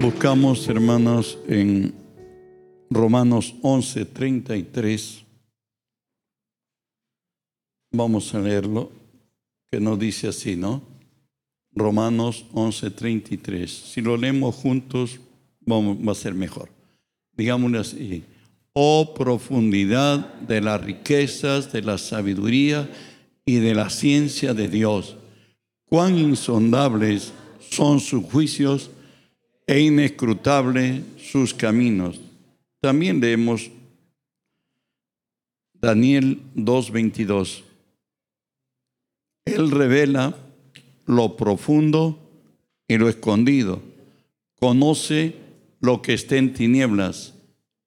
Buscamos, hermanos, en Romanos 11, 33. Vamos a leerlo, que nos dice así, ¿no? Romanos 11, 33. Si lo leemos juntos, vamos, va a ser mejor. Digámoslo así. Oh profundidad de las riquezas, de la sabiduría y de la ciencia de Dios. Cuán insondables son sus juicios e inescrutables sus caminos. También leemos Daniel 2.22. Él revela lo profundo y lo escondido. Conoce lo que está en tinieblas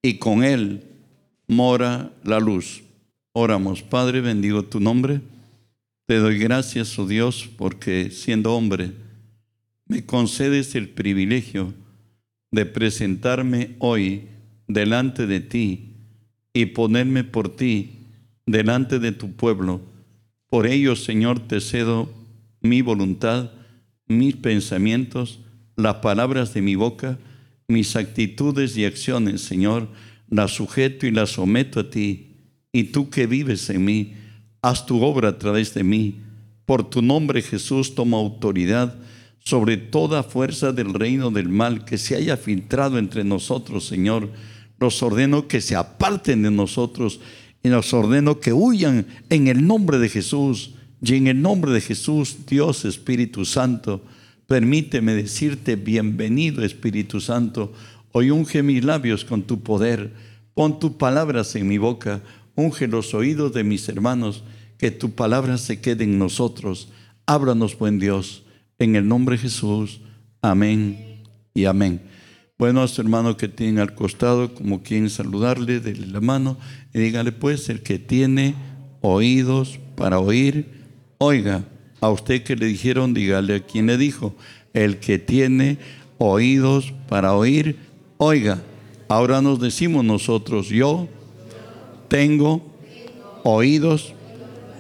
y con él mora la luz. Oramos, Padre, bendigo tu nombre. Te doy gracias, oh Dios, porque siendo hombre, me concedes el privilegio de presentarme hoy delante de ti y ponerme por ti delante de tu pueblo. Por ello, Señor, te cedo mi voluntad, mis pensamientos, las palabras de mi boca, mis actitudes y acciones, Señor, las sujeto y las someto a ti. Y tú que vives en mí, haz tu obra a través de mí. Por tu nombre, Jesús, toma autoridad sobre toda fuerza del reino del mal que se haya filtrado entre nosotros, Señor. Los ordeno que se aparten de nosotros y los ordeno que huyan en el nombre de Jesús. Y en el nombre de Jesús, Dios Espíritu Santo, permíteme decirte bienvenido Espíritu Santo. Hoy unge mis labios con tu poder. Pon tus palabras en mi boca. Unge los oídos de mis hermanos. Que tu palabra se quede en nosotros. Ábranos, buen Dios en el nombre de Jesús. Amén y amén. Bueno, a su hermano que tiene al costado, como quien saludarle, déle la mano y dígale pues, el que tiene oídos para oír, oiga. A usted que le dijeron, dígale a quien le dijo, el que tiene oídos para oír, oiga. Ahora nos decimos nosotros, yo tengo oídos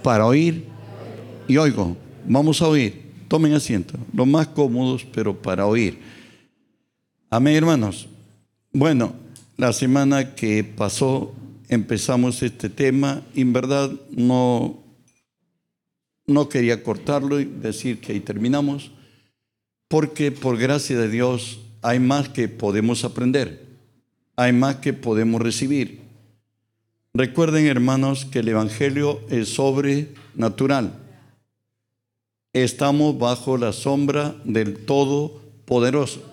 para oír y oigo. Vamos a oír. Tomen asiento, lo más cómodos, pero para oír. Amén, hermanos. Bueno, la semana que pasó empezamos este tema en verdad no, no quería cortarlo y decir que ahí terminamos, porque por gracia de Dios hay más que podemos aprender, hay más que podemos recibir. Recuerden, hermanos, que el Evangelio es sobrenatural estamos bajo la sombra del Todopoderoso.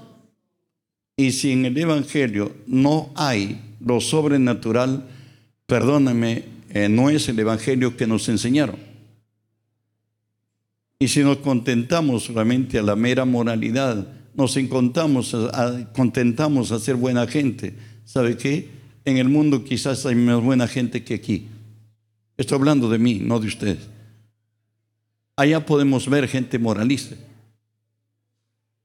Y si en el Evangelio no hay lo sobrenatural, perdóname, eh, no es el Evangelio que nos enseñaron. Y si nos contentamos solamente a la mera moralidad, nos contentamos a, contentamos a ser buena gente, ¿sabe qué? En el mundo quizás hay más buena gente que aquí. Estoy hablando de mí, no de ustedes. Allá podemos ver gente moralista.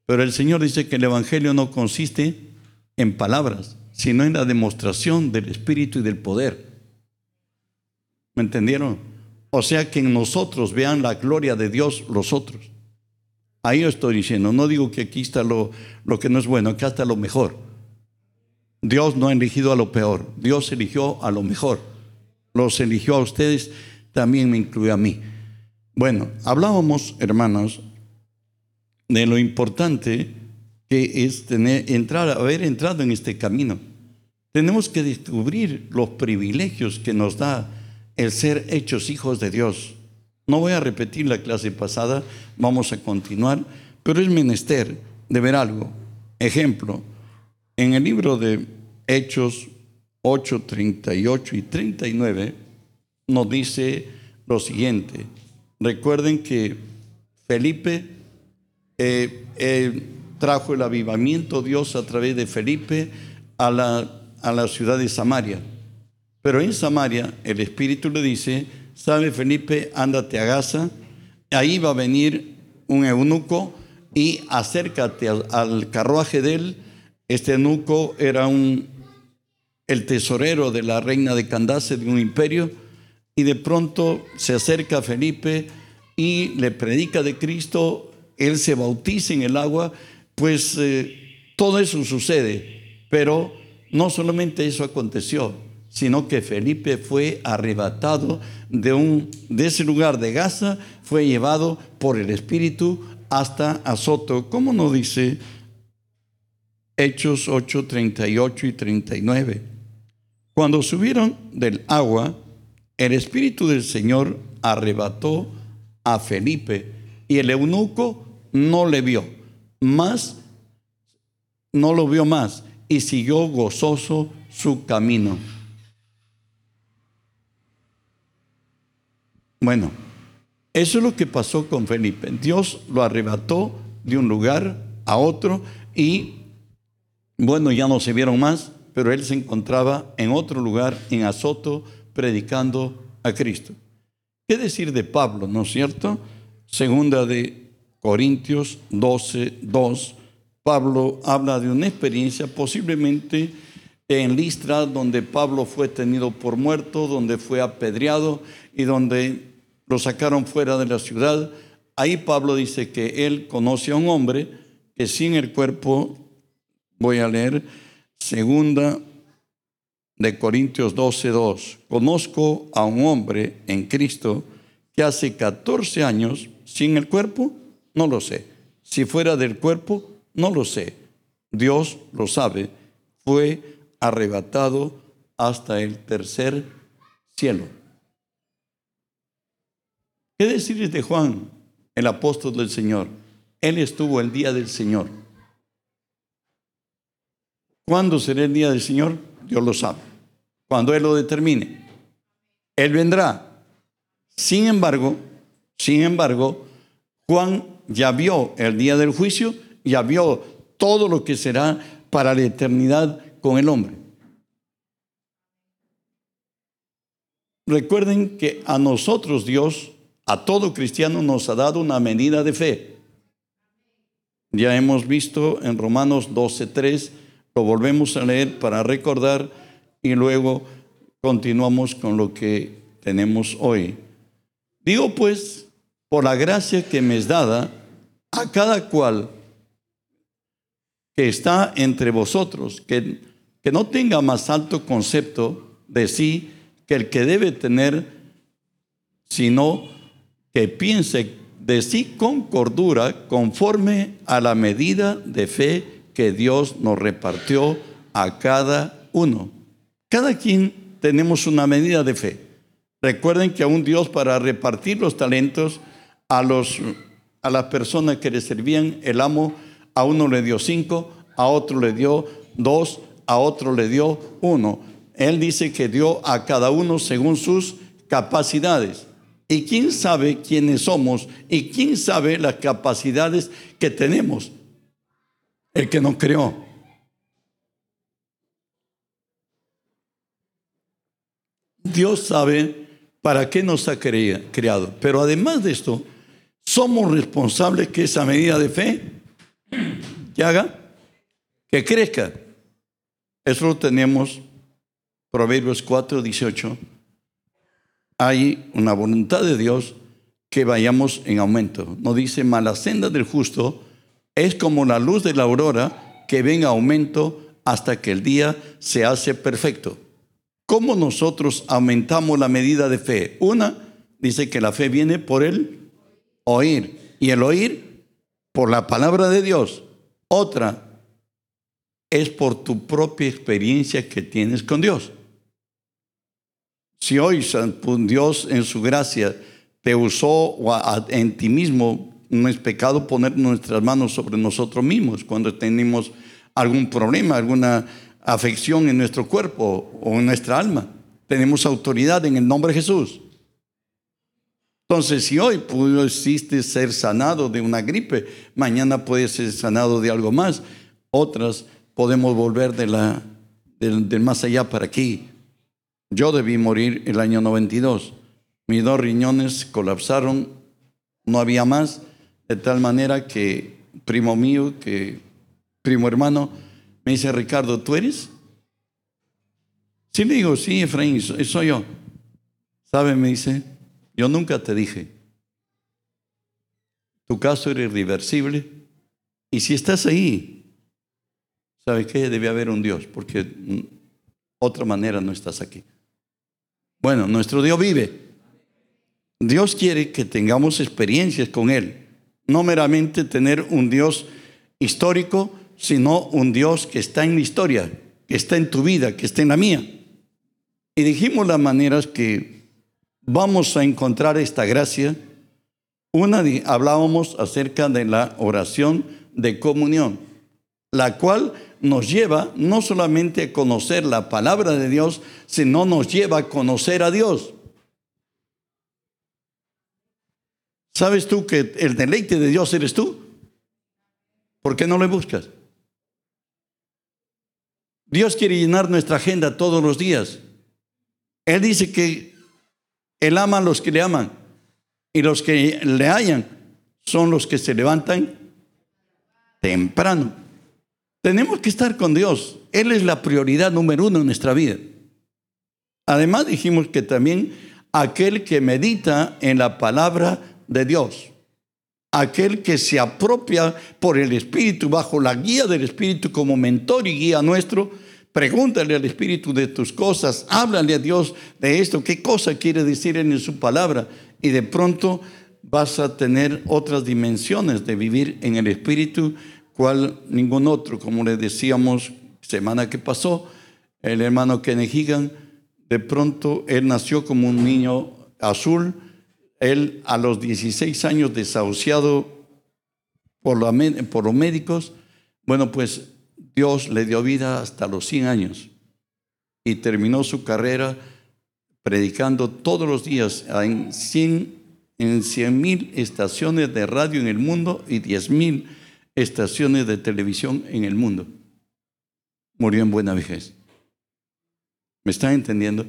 Pero el Señor dice que el Evangelio no consiste en palabras, sino en la demostración del Espíritu y del poder. ¿Me entendieron? O sea que en nosotros vean la gloria de Dios los otros. Ahí yo estoy diciendo, no digo que aquí está lo, lo que no es bueno, acá está lo mejor. Dios no ha elegido a lo peor, Dios eligió a lo mejor. Los eligió a ustedes, también me incluye a mí. Bueno, hablábamos, hermanos, de lo importante que es tener, entrar, haber entrado en este camino. Tenemos que descubrir los privilegios que nos da el ser hechos hijos de Dios. No voy a repetir la clase pasada, vamos a continuar, pero es menester de ver algo. Ejemplo, en el libro de Hechos 8, 38 y 39 nos dice lo siguiente. Recuerden que Felipe eh, eh, trajo el avivamiento Dios a través de Felipe a la, a la ciudad de Samaria. Pero en Samaria el Espíritu le dice, sabe Felipe, ándate a Gaza, ahí va a venir un eunuco y acércate al, carruaje de él. Este eunuco era un, el tesorero de la reina de Candace de un imperio y de pronto se acerca a Felipe y le predica de Cristo, él se bautiza en el agua, pues eh, todo eso sucede, pero no solamente eso aconteció, sino que Felipe fue arrebatado de, un, de ese lugar de Gaza, fue llevado por el Espíritu hasta Azoto. ¿Cómo nos dice Hechos 8, 38 y 39? Cuando subieron del agua, el Espíritu del Señor arrebató a Felipe y el eunuco no le vio, más no lo vio más y siguió gozoso su camino. Bueno, eso es lo que pasó con Felipe. Dios lo arrebató de un lugar a otro y, bueno, ya no se vieron más, pero él se encontraba en otro lugar, en Azoto, predicando a Cristo. ¿Qué decir de Pablo, no es cierto? Segunda de Corintios 12, 2. Pablo habla de una experiencia posiblemente en Listra, donde Pablo fue tenido por muerto, donde fue apedreado y donde lo sacaron fuera de la ciudad. Ahí Pablo dice que él conoce a un hombre que sin el cuerpo, voy a leer, segunda de Corintios 12, 2, conozco a un hombre en Cristo que hace 14 años sin el cuerpo, no lo sé. Si fuera del cuerpo, no lo sé. Dios lo sabe. Fue arrebatado hasta el tercer cielo. ¿Qué decir de Juan, el apóstol del Señor? Él estuvo el día del Señor. ¿Cuándo será el día del Señor? Dios lo sabe. Cuando Él lo determine. Él vendrá. Sin embargo, sin embargo, Juan ya vio el día del juicio, ya vio todo lo que será para la eternidad con el hombre. Recuerden que a nosotros Dios a todo cristiano nos ha dado una medida de fe. Ya hemos visto en Romanos 12.3, lo volvemos a leer para recordar y luego continuamos con lo que tenemos hoy. Digo pues, por la gracia que me es dada, a cada cual que está entre vosotros, que, que no tenga más alto concepto de sí que el que debe tener, sino que piense de sí con cordura conforme a la medida de fe que Dios nos repartió a cada uno. Cada quien tenemos una medida de fe. Recuerden que a un Dios para repartir los talentos a, los, a las personas que le servían, el amo a uno le dio cinco, a otro le dio dos, a otro le dio uno. Él dice que dio a cada uno según sus capacidades. ¿Y quién sabe quiénes somos? ¿Y quién sabe las capacidades que tenemos? El que nos creó. Dios sabe para qué nos ha creado. Pero además de esto, somos responsables que esa medida de fe que haga, que crezca. Eso lo tenemos, Proverbios 4, 18 hay una voluntad de Dios que vayamos en aumento. No dice, mala senda del justo es como la luz de la aurora que ven en aumento hasta que el día se hace perfecto. ¿Cómo nosotros aumentamos la medida de fe? Una, dice que la fe viene por el oír. Y el oír por la palabra de Dios. Otra es por tu propia experiencia que tienes con Dios. Si hoy Dios en su gracia te usó en ti mismo, no es pecado poner nuestras manos sobre nosotros mismos cuando tenemos algún problema, alguna afección en nuestro cuerpo o en nuestra alma. Tenemos autoridad en el nombre de Jesús. Entonces, si hoy pudiste ser sanado de una gripe, mañana puedes ser sanado de algo más. Otras podemos volver de la, del más allá para aquí. Yo debí morir el año 92. Mis dos riñones colapsaron, no había más, de tal manera que primo mío, que primo hermano, me dice, Ricardo, ¿tú eres? Sí, le digo, sí, Efraín, soy yo. ¿Sabe? Me dice, yo nunca te dije. Tu caso era irreversible. Y si estás ahí, ¿sabe qué? Debe haber un Dios, porque otra manera no estás aquí. Bueno, nuestro Dios vive. Dios quiere que tengamos experiencias con Él, no meramente tener un Dios histórico, sino un Dios que está en la historia, que está en tu vida, que está en la mía. Y dijimos las maneras que vamos a encontrar esta gracia. Una, hablábamos acerca de la oración de comunión, la cual nos lleva no solamente a conocer la palabra de Dios, sino nos lleva a conocer a Dios. ¿Sabes tú que el deleite de Dios eres tú? ¿Por qué no le buscas? Dios quiere llenar nuestra agenda todos los días. Él dice que Él ama a los que le aman y los que le hallan son los que se levantan temprano. Tenemos que estar con Dios. Él es la prioridad número uno en nuestra vida. Además dijimos que también aquel que medita en la palabra de Dios, aquel que se apropia por el Espíritu, bajo la guía del Espíritu como mentor y guía nuestro, pregúntale al Espíritu de tus cosas, háblale a Dios de esto, qué cosa quiere decir en su palabra, y de pronto vas a tener otras dimensiones de vivir en el Espíritu cual ningún otro. Como le decíamos semana que pasó, el hermano Kenneth de pronto él nació como un niño azul. Él a los 16 años desahuciado por, los médicos, bueno, pues Dios le dio vida hasta los 100 años y terminó su carrera predicando todos los días en 100 en mil estaciones de radio en el mundo y 10 mil estaciones de televisión en el mundo. Murió en buena vejez. ¿Me están entendiendo?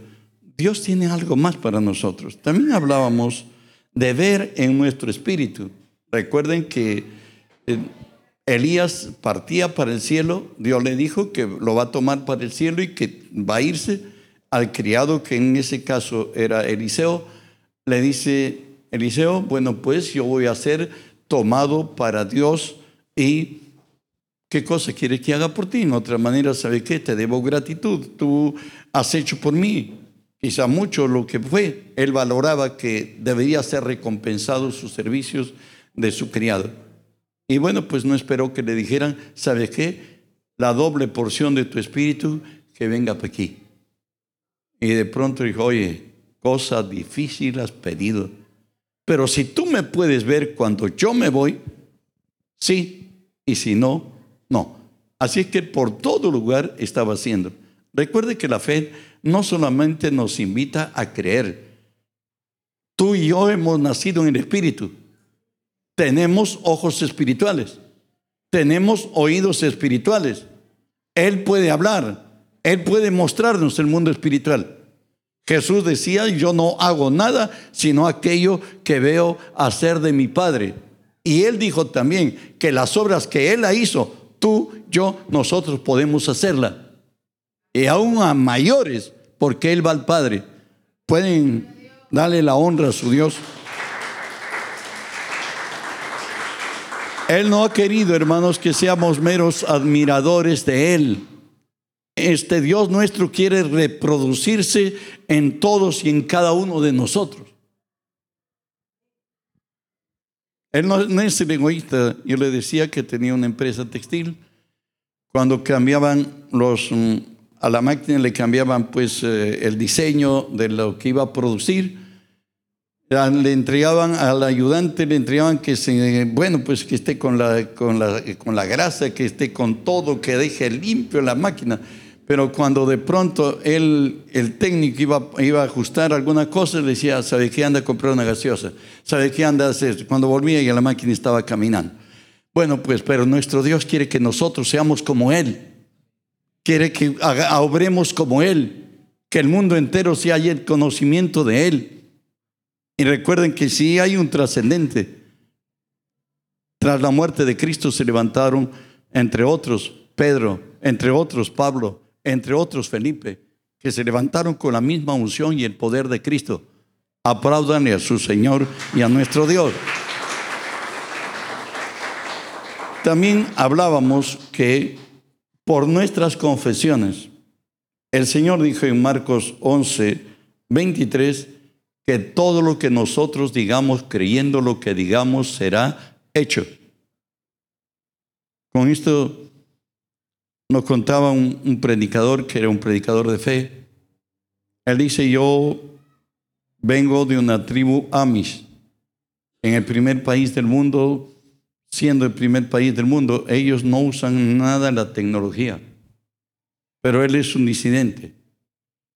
Dios tiene algo más para nosotros. También hablábamos de ver en nuestro espíritu. Recuerden que eh, Elías partía para el cielo, Dios le dijo que lo va a tomar para el cielo y que va a irse al criado que en ese caso era Eliseo. Le dice, Eliseo, bueno, pues yo voy a ser tomado para Dios ¿Y qué cosa quiere que haga por ti? En otra manera, ¿sabe qué? Te debo gratitud. Tú has hecho por mí quizá mucho lo que fue. Él valoraba que debería ser recompensado sus servicios de su criado. Y bueno, pues no esperó que le dijeran, ¿sabe qué? La doble porción de tu espíritu que venga para aquí. Y de pronto dijo, oye, cosa difícil has pedido. Pero si tú me puedes ver cuando yo me voy, sí, y si no, no. Así es que por todo lugar estaba haciendo. Recuerde que la fe no solamente nos invita a creer. Tú y yo hemos nacido en el Espíritu. Tenemos ojos espirituales. Tenemos oídos espirituales. Él puede hablar. Él puede mostrarnos el mundo espiritual. Jesús decía, yo no hago nada sino aquello que veo hacer de mi Padre. Y él dijo también que las obras que él la hizo, tú, yo, nosotros podemos hacerla. Y aún a mayores, porque él va al Padre. Pueden darle la honra a su Dios. Él no ha querido, hermanos, que seamos meros admiradores de Él. Este Dios nuestro quiere reproducirse en todos y en cada uno de nosotros. Él no, es el egoísta. Yo le decía que tenía una empresa textil. Cuando cambiaban los, mm, a la máquina le cambiaban pues eh, el diseño de lo que iba a producir. Le entregaban al ayudante, le entregaban que se, bueno, pues que esté con la, con la, con la grasa, que esté con todo, que deje limpio la máquina. Pero cuando de pronto él, el técnico iba, iba a ajustar alguna cosa, le decía, ¿sabe qué anda a comprar una gaseosa? ¿Sabe qué anda a hacer? Cuando volvía y la máquina estaba caminando. Bueno, pues, pero nuestro Dios quiere que nosotros seamos como Él. Quiere que obremos como Él. Que el mundo entero se haya el conocimiento de Él. Y recuerden que si hay un trascendente, tras la muerte de Cristo se levantaron, entre otros, Pedro, entre otros, Pablo, entre otros Felipe, que se levantaron con la misma unción y el poder de Cristo. Aplaudan a su Señor y a nuestro Dios. También hablábamos que por nuestras confesiones. El Señor dijo en Marcos 11, 23, que todo lo que nosotros digamos, creyendo lo que digamos, será hecho. Con esto nos contaba un, predicador que era un predicador de fe. Él dice, yo vengo de una tribu Amish. En el primer país del mundo, siendo el primer país del mundo, ellos no usan nada la tecnología. Pero él es un disidente.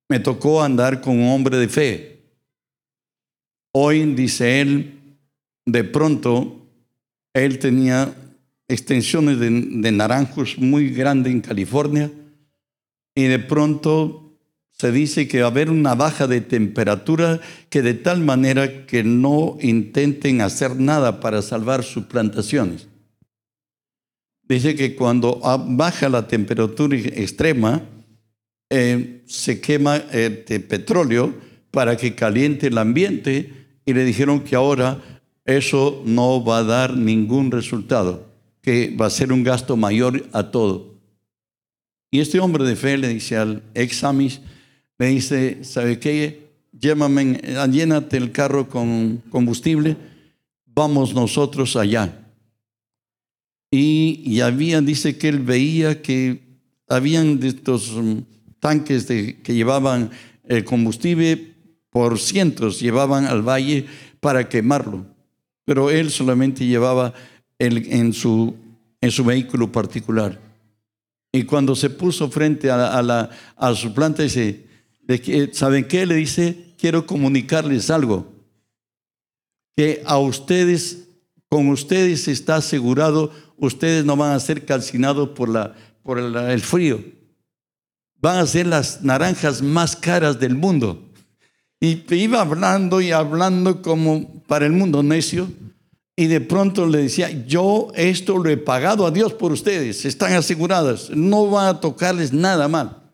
Me tocó andar con un hombre de fe. Hoy, dice él, de pronto, él tenía extensiones de, naranjos muy grandes en California y de pronto se dice que va a haber una baja de temperatura que de tal manera que no intenten hacer nada para salvar sus plantaciones. Dice que cuando baja la temperatura extrema, eh, se quema eh, petróleo para que caliente el ambiente y le dijeron que ahora eso no va a dar ningún resultado que va a ser un gasto mayor a todo. Y este hombre de fe le dice al ex Le dice, ¿sabe qué? Llévame, llénate el carro con combustible, vamos nosotros allá. Y, y había, dice que él veía que habían estos mm, tanques de, que llevaban el combustible por cientos, llevaban al valle para quemarlo. Pero él solamente llevaba en, su, en su vehículo particular. Y cuando se puso frente a, la, a su planta, dice, ¿saben qué? Le dice, quiero comunicarles algo. Que a ustedes, con ustedes está asegurado, ustedes no van a ser calcinados por, la, por el frío. Van a ser las naranjas más caras del mundo. Y iba hablando y hablando como para el mundo necio. Y de pronto le decía, yo esto lo he pagado a Dios por ustedes, están aseguradas, no va a tocarles nada mal.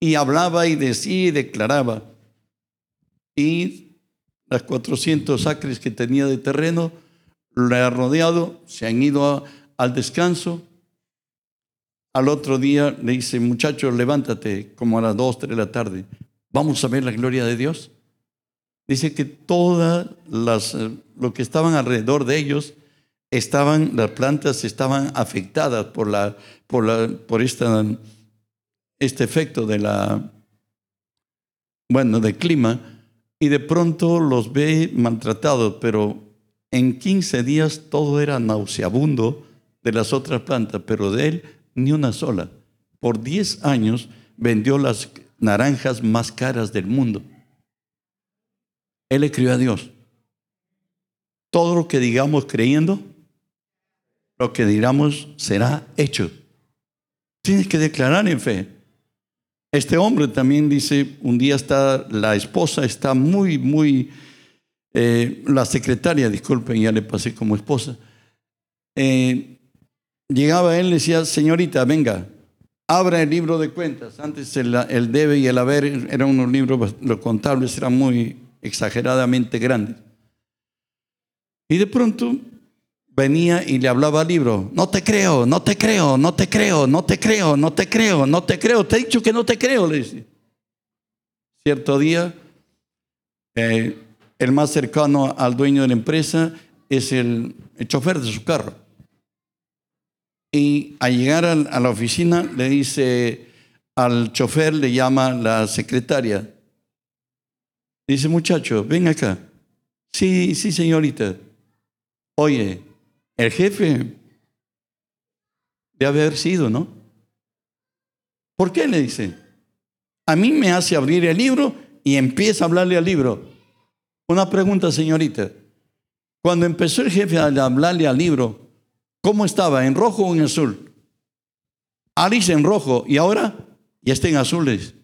Y hablaba y decía y declaraba. Y las 400 acres que tenía de terreno, le ha rodeado, se han ido al descanso. Al otro día le dice, muchachos, levántate como a las 2, 3 de la tarde, vamos a ver la gloria de Dios. Dice que todas las, eh, lo que estaban alrededor de ellos, estaban, las plantas estaban afectadas por, la, por, la, por esta, este efecto de la, bueno, del clima, y de pronto los ve maltratados, pero en 15 días todo era nauseabundo de las otras plantas, pero de él ni una sola. Por 10 años vendió las naranjas más caras del mundo. Él escribió a Dios. Todo lo que digamos creyendo, lo que digamos será hecho. Tienes que declarar en fe. Este hombre también dice, un día está, la esposa está muy, muy, eh, la secretaria, disculpen, ya le pasé como esposa, eh, llegaba él y le decía, señorita, venga, abra el libro de cuentas. Antes el, el debe y el haber eran unos libros, los contables eran muy exageradamente grandes. Y de pronto venía y le hablaba al libro, no te creo, no te creo, no te creo, no te creo, no te creo, no te creo, te he dicho que no te creo. Cierto día, eh, el más cercano al dueño de la empresa es el, chofer de su carro. Y al llegar a la oficina le dice al chofer, le llama la secretaria, Dice, muchacho, ven acá. Sí, sí, señorita. Oye, el jefe de haber sido, ¿no? ¿Por qué le dice? A mí me hace abrir el libro y empieza a hablarle al libro. Una pregunta, señorita. Cuando empezó el jefe a hablarle al libro, ¿cómo estaba? ¿En rojo o en azul? Alice en rojo y ahora ya está en azules.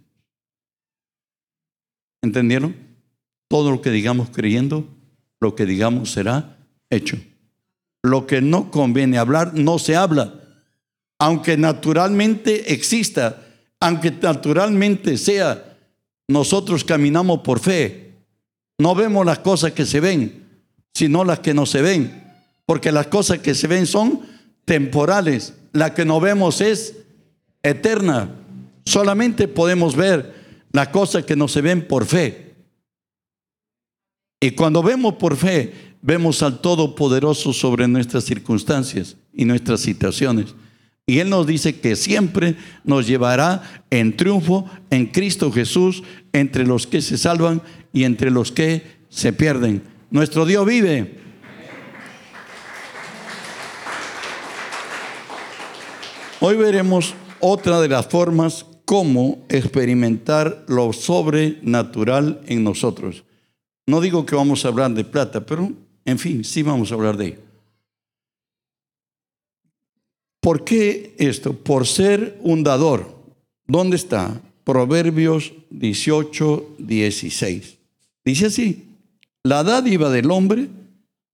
¿Entendieron? Todo lo que digamos creyendo, lo que digamos será hecho. Lo que no conviene hablar, no se habla. Aunque naturalmente exista, aunque naturalmente sea, nosotros caminamos por fe. No vemos las cosas que se ven, sino las que no se ven. Porque las cosas que se ven son temporales. La que no vemos es eterna. Solamente podemos ver las cosas que no se ven por fe. Y cuando vemos por fe, vemos al Todopoderoso sobre nuestras circunstancias y nuestras situaciones. Y Él nos dice que siempre nos llevará en triunfo en Cristo Jesús entre los que se salvan y entre los que se pierden. Nuestro Dios vive. Hoy veremos otra de las formas como experimentar lo sobrenatural en nosotros. No digo que vamos a hablar de plata, pero en fin, sí vamos a hablar de ello. ¿Por qué esto? Por ser un dador. ¿Dónde está? Proverbios 18, 16. Dice así, la dádiva del hombre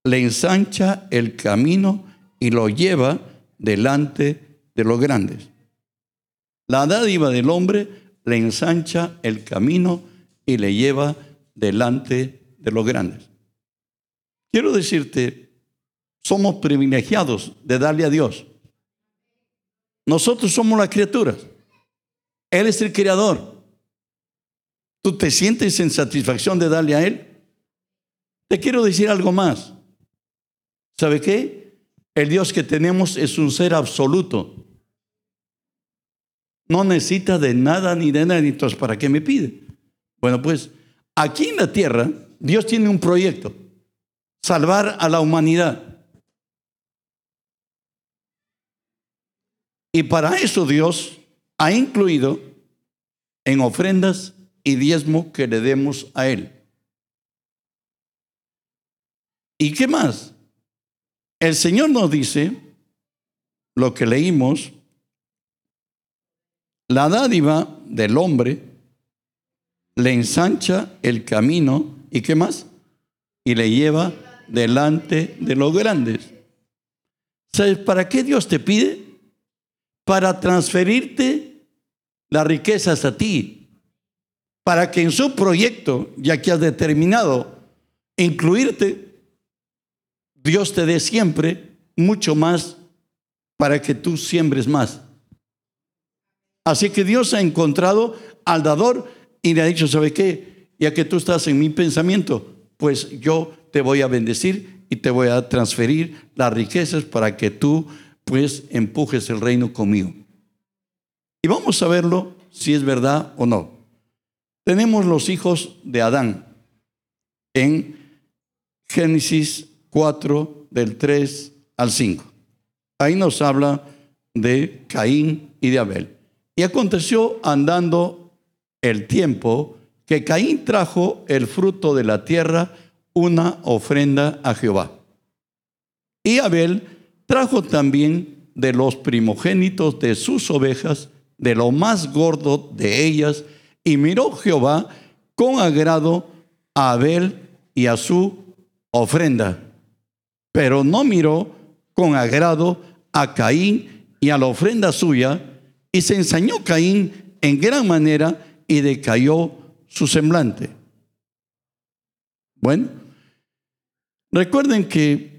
le ensancha el camino y lo lleva delante de los grandes. La dádiva del hombre le ensancha el camino y le lleva delante de los grandes. Quiero decirte, somos privilegiados de darle a Dios. Nosotros somos las criaturas. Él es el creador. ¿Tú te sientes en satisfacción de darle a Él? Te quiero decir algo más. ¿Sabe qué? El Dios que tenemos es un ser absoluto. No necesita de nada ni de nadie. Entonces, ¿para qué me pide? Bueno, pues aquí en la tierra, Dios tiene un proyecto. Salvar a la humanidad. Y para eso Dios ha incluido en ofrendas y diezmo que le demos a Él. ¿Y qué más? El Señor nos dice, lo que leímos, la dádiva del hombre le ensancha el camino y qué más? Y le lleva delante de los grandes. ¿Sabes para qué Dios te pide? para transferirte las riquezas a ti, para que en su proyecto, ya que has determinado incluirte, Dios te dé siempre mucho más para que tú siembres más. Así que Dios ha encontrado al dador y le ha dicho, ¿sabe qué? Ya que tú estás en mi pensamiento, pues yo te voy a bendecir y te voy a transferir las riquezas para que tú pues empujes el reino conmigo. Y vamos a verlo si es verdad o no. Tenemos los hijos de Adán en Génesis 4 del 3 al 5. Ahí nos habla de Caín y de Abel. Y aconteció andando el tiempo que Caín trajo el fruto de la tierra, una ofrenda a Jehová. Y Abel trajo también de los primogénitos de sus ovejas, de lo más gordo de ellas, y miró Jehová con agrado a Abel y a su ofrenda, pero no miró con agrado a Caín y a la ofrenda suya, y se ensañó Caín en gran manera y decayó su semblante. Bueno, recuerden que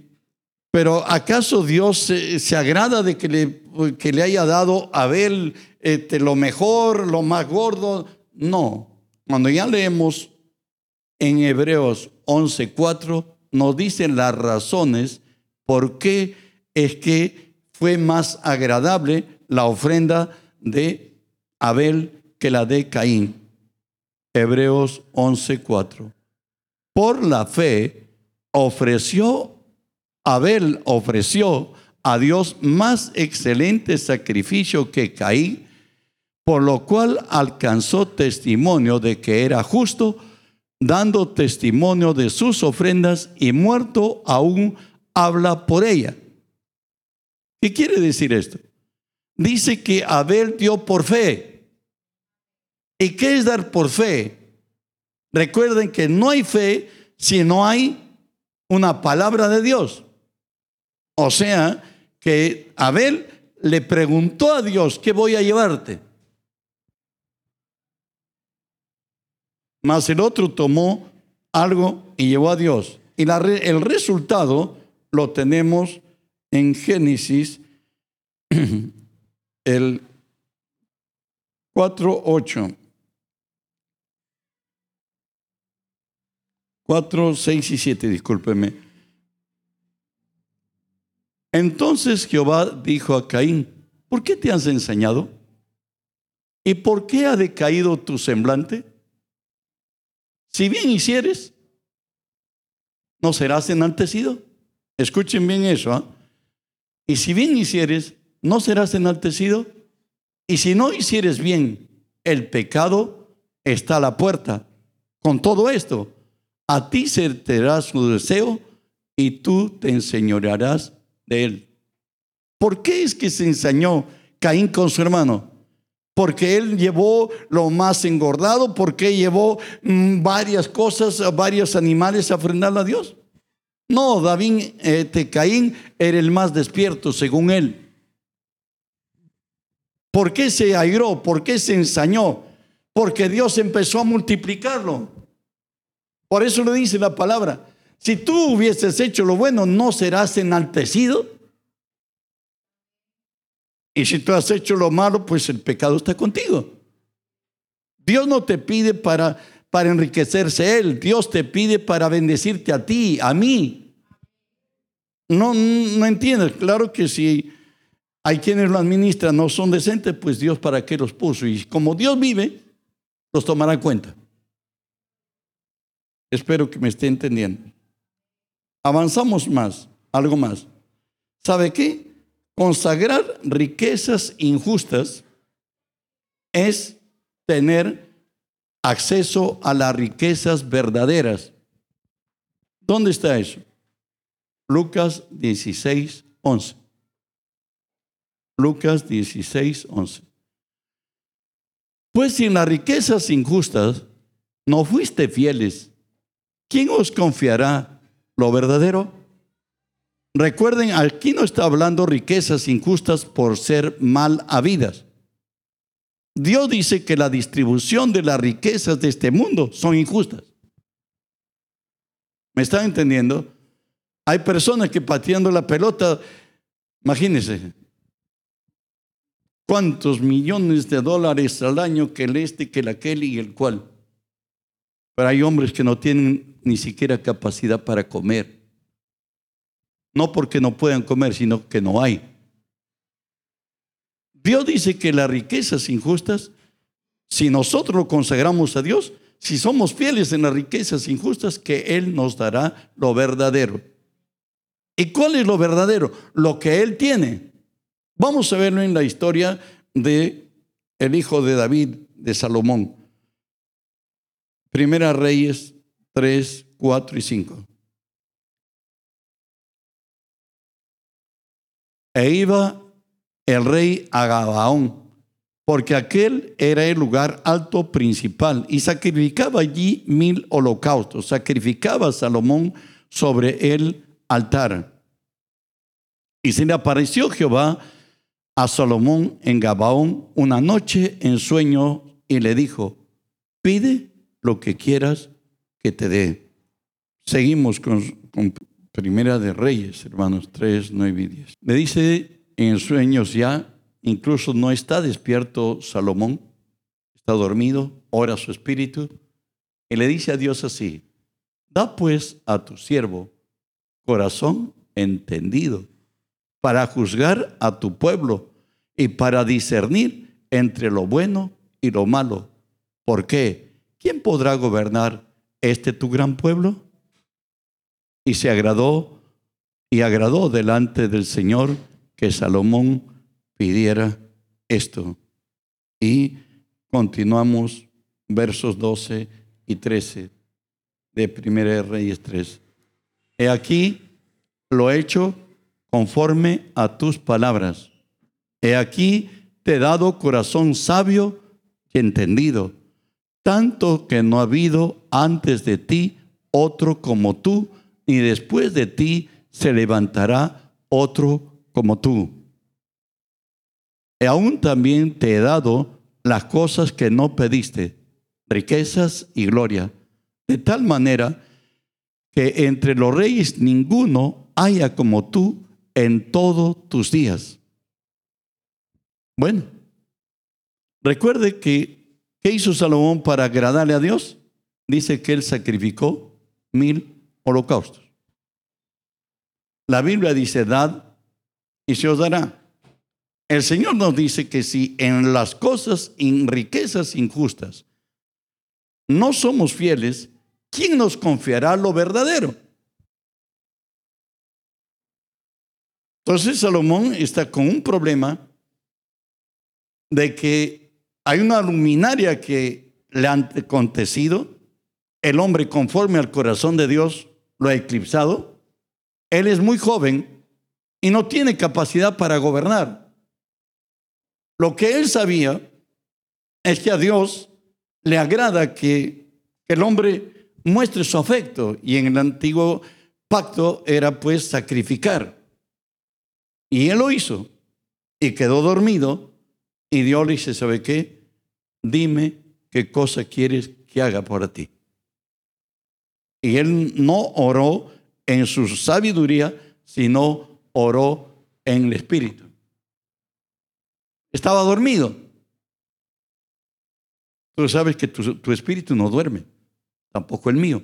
pero ¿acaso Dios se, agrada de que le, que le, haya dado a Abel este, lo mejor, lo más gordo? No. Cuando ya leemos en Hebreos 11:4, nos dicen las razones por qué es que fue más agradable la ofrenda de Abel que la de Caín. Hebreos 11:4. Por la fe ofreció Abel ofreció a Dios más excelente sacrificio que Caín, por lo cual alcanzó testimonio de que era justo, dando testimonio de sus ofrendas y muerto aún habla por ella. ¿Qué quiere decir esto? Dice que Abel dio por fe. ¿Y qué es dar por fe? Recuerden que no hay fe si no hay una palabra de Dios. O sea, que Abel le preguntó a Dios, ¿qué voy a llevarte? Mas el otro tomó algo y llevó a Dios. Y el resultado lo tenemos en Génesis, el 4, 4, 6 y 7, discúlpeme. Entonces Jehová dijo a Caín, ¿por qué te has enseñado? ¿Y por qué ha decaído tu semblante? Si bien hicieres, no serás enaltecido. Escuchen bien eso. ¿ah? Y si bien hicieres, no serás enaltecido. Y si no hicieres bien, el pecado está a la puerta. Con todo esto, a ti se te dará su deseo y tú te enseñorearás de él. ¿Por qué es que se ensañó Caín con su hermano? Porque él llevó lo más engordado, porque llevó mm, varias cosas, varios animales a ofrendarle a Dios. No, David, este, Caín era el más despierto según él. ¿Por qué se airó? ¿Por qué se ensañó? Porque Dios empezó a multiplicarlo. Por eso le dice la palabra, si tú hubieses hecho lo bueno, no serás enaltecido. Y si tú has hecho lo malo, pues el pecado está contigo. Dios no te pide para, para enriquecerse Él, Dios te pide para bendecirte a ti, a mí. No, no entiendes, claro que si hay quienes lo administran, no son decentes, pues Dios para qué los puso. Y como Dios vive, los tomará en cuenta. Espero que me esté entendiendo. Avanzamos más, algo más. ¿Sabe qué? Consagrar riquezas injustas es tener acceso a las riquezas verdaderas. ¿Dónde está eso? Lucas 16, 11. Lucas 16, 11. Pues si en las riquezas injustas no fuiste fieles, ¿quién os confiará lo verdadero? Recuerden, aquí no está hablando riquezas injustas por ser mal habidas. Dios dice que la distribución de las riquezas de este mundo son injustas. ¿Me están entendiendo? Hay personas que pateando la pelota, imagínense, cuántos millones de dólares al año que el este, que el aquel y el cual. Pero hay hombres que no tienen ni siquiera capacidad para comer. No porque no puedan comer, sino que no hay. Dios dice que las riquezas injustas, si nosotros lo consagramos a Dios, si somos fieles en las riquezas injustas, que Él nos dará lo verdadero. ¿Y cuál es lo verdadero? Lo que Él tiene. Vamos a verlo en la historia de el hijo de David, de Salomón. Primera Reyes 3, 4 y 5. E iba el rey a Gabaón, porque aquel era el lugar alto principal, y sacrificaba allí mil holocaustos, sacrificaba Salomón sobre el altar. Y se le apareció Jehová a Salomón en Gabaón una noche en sueño y le dijo, pide lo que quieras que te dé. Seguimos con, Primera de Reyes, hermanos 3, 9 y 10. Le dice en sueños ya, incluso no está despierto Salomón, está dormido, ora su espíritu, y le dice a Dios así, da pues a tu siervo corazón entendido para juzgar a tu pueblo y para discernir entre lo bueno y lo malo. ¿Por qué? ¿Quién podrá gobernar este tu gran pueblo? Y se agradó y agradó delante del Señor que Salomón pidiera esto. Y continuamos versos 12 y 13 de 1 Reyes 3. He aquí lo hecho conforme a tus palabras. He aquí te he dado corazón sabio y entendido, tanto que no ha habido antes de ti otro como tú, ni después de ti se levantará otro como tú. Y aún también te he dado las cosas que no pediste, riquezas y gloria, de tal manera que entre los reyes ninguno haya como tú en todos tus días. Bueno, Recuerde que, ¿qué hizo Salomón para agradarle a Dios? Dice que él sacrificó mil holocaustos. La Biblia dice, dad y se os dará. El Señor nos dice que si en las cosas, en riquezas injustas, no somos fieles, ¿quién nos confiará lo verdadero? Entonces Salomón está con un problema de que hay una luminaria que le ha acontecido, el hombre conforme al corazón de Dios lo ha eclipsado, él es muy joven y no tiene capacidad para gobernar. Lo que él sabía es que a Dios le agrada que, el hombre muestre su afecto y en el antiguo pacto era pues sacrificar. Y él lo hizo y quedó dormido y Dios le dice, ¿sabe qué? Dime qué cosa quieres que haga por ti. Y él no oró en su sabiduría, sino oró en el Espíritu. Estaba dormido. Tú sabes que tu, espíritu no duerme, tampoco el mío.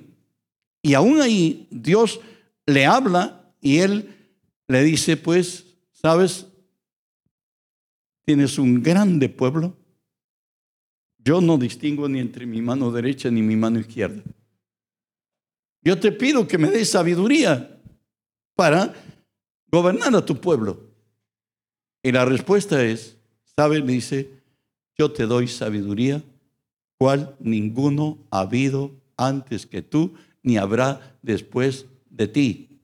Y aún ahí Dios le habla y él le dice, pues, ¿sabes? Tienes un grande pueblo. Yo no distingo ni entre mi mano derecha ni mi mano izquierda. Yo te pido que me des sabiduría para gobernar a tu pueblo. Y la respuesta es, ¿sabes? Dice, yo te doy sabiduría cual ninguno ha habido antes que tú, ni habrá después de ti.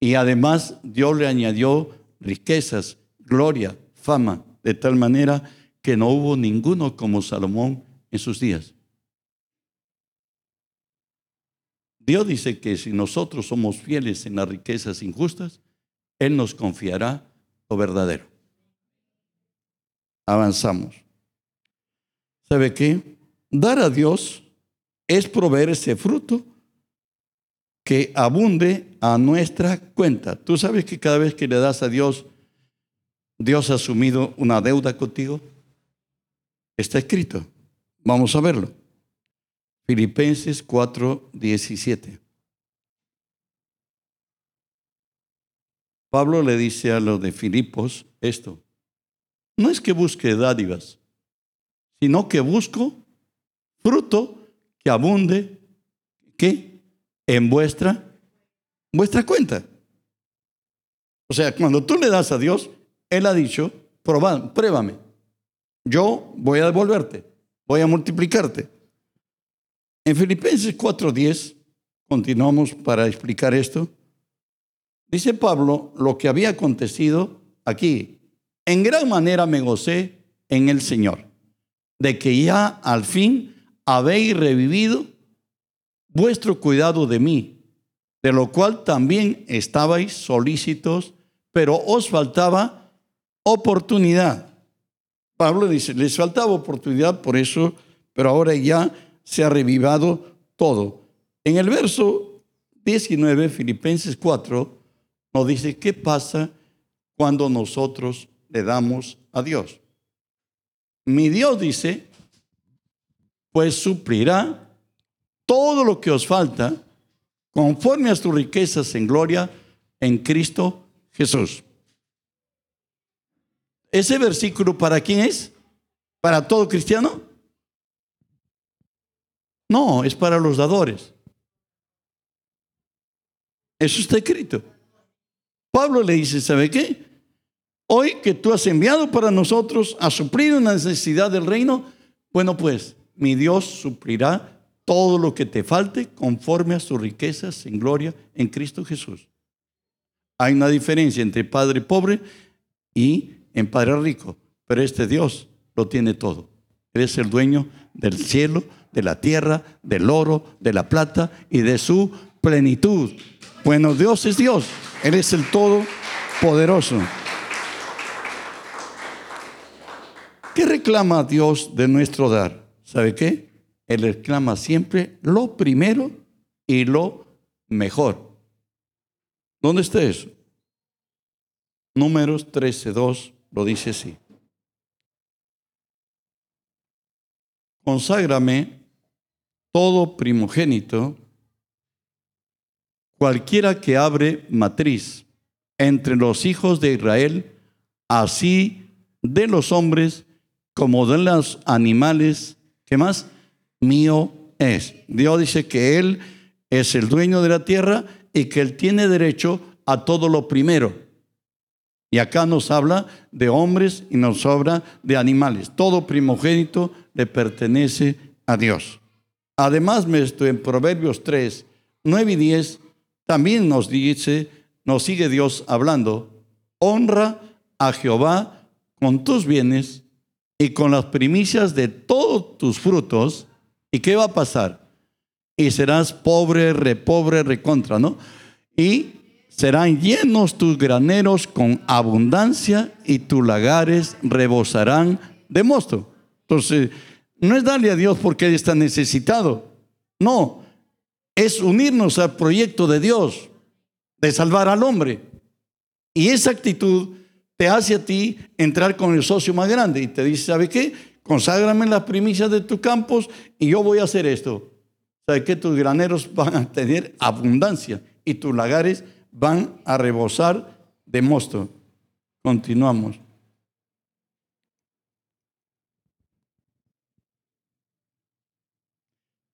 Y además Dios le añadió riquezas, gloria, fama, de tal manera que no hubo ninguno como Salomón en sus días. Dios dice que si nosotros somos fieles en las riquezas injustas, Él nos confiará lo verdadero. Avanzamos. ¿Sabe qué? Dar a Dios es proveer ese fruto que abunde a nuestra cuenta. Tú sabes que cada vez que le das a Dios, Dios ha asumido una deuda contigo. Está escrito. Vamos a verlo. Filipenses 4, 17. Pablo le dice a los de Filipos esto. No es que busque dádivas sino que busco fruto que abunde, ¿qué? En vuestra, vuestra cuenta. O sea, cuando tú le das a Dios, Él ha dicho, pruébame. Yo voy a devolverte, voy a multiplicarte. En Filipenses 4:10, continuamos para explicar esto, dice Pablo lo que había acontecido aquí. En gran manera me gocé en el Señor de que ya al fin habéis revivido vuestro cuidado de mí, de lo cual también estabais solícitos, pero os faltaba oportunidad. Pablo dice, les faltaba oportunidad por eso, pero ahora ya se ha revivado todo. En el verso 19, Filipenses 4, nos dice, ¿qué pasa cuando nosotros le damos a Dios? Mi Dios dice, pues suplirá todo lo que os falta conforme a sus riquezas en gloria en Cristo Jesús. ¿Ese versículo para quién es? ¿Para todo cristiano? No, es para los dadores. Eso está escrito. Pablo le dice, ¿sabe qué? Hoy que tú has enviado para nosotros a suplir una necesidad del reino, bueno pues, mi Dios suplirá todo lo que te falte conforme a sus riquezas en gloria en Cristo Jesús. Hay una diferencia entre padre pobre y en padre rico, pero este Dios lo tiene todo. Él es el dueño del cielo, de la tierra, del oro, de la plata y de su plenitud. Bueno, Dios es Dios. Él es el todopoderoso. ¿Qué reclama Dios de nuestro dar? ¿Sabe qué? Él reclama siempre lo primero y lo mejor. ¿Dónde está eso? Números 13.2 lo dice así. conságrame todo primogénito, cualquiera que abre matriz entre los hijos de Israel, así de los hombres como de los animales, ¿qué más? Mío es. Dios dice que Él es el dueño de la tierra y que Él tiene derecho a todo lo primero. Y acá nos habla de hombres y nos habla de animales. Todo primogénito le pertenece a Dios. Además, en Proverbios 3, 9 y 10, también nos dice, nos sigue Dios hablando, honra a Jehová con tus bienes y con las primicias de todos tus frutos. ¿Y qué va a pasar? Y serás pobre, repobre, recontra, ¿no? Y serán llenos tus graneros con abundancia y tus lagares rebosarán de mosto. Entonces, no es darle a Dios porque Él está necesitado. No, es unirnos al proyecto de Dios de salvar al hombre. Y esa actitud te hace a ti entrar con el socio más grande y te dice, ¿sabe qué? Conságrame las primicias de tus campos y yo voy a hacer esto. ¿Sabe qué? Tus graneros van a tener abundancia y tus lagares van a rebosar de mosto. Continuamos.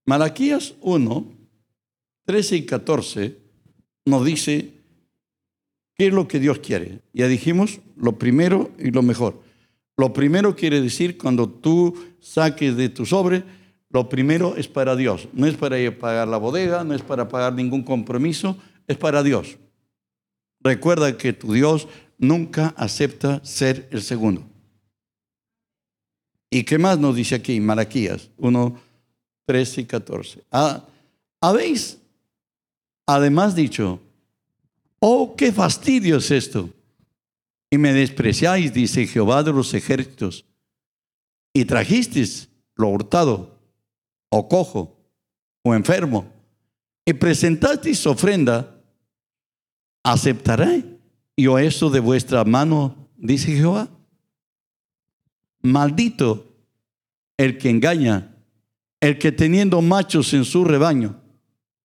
Malaquías 1, 13 y 14 nos dice qué es lo que Dios quiere. Ya dijimos lo primero y lo mejor. Lo primero quiere decir cuando tú saques de tu sobre, lo primero es para Dios. No es para pagar la bodega, no es para pagar ningún compromiso, es para Dios. Recuerda que tu Dios nunca acepta ser el segundo. ¿Y qué más nos dice aquí Malaquías 1, 13 y 14? Ah, Habéis además dicho, oh, qué fastidio es esto. Y me despreciáis, dice Jehová de los ejércitos, y trajisteis lo hurtado, o cojo, o enfermo, y presentasteis ofrenda ¿aceptaré yo eso de vuestra mano? Dice Jehová. Maldito el que engaña, el que teniendo machos en su rebaño,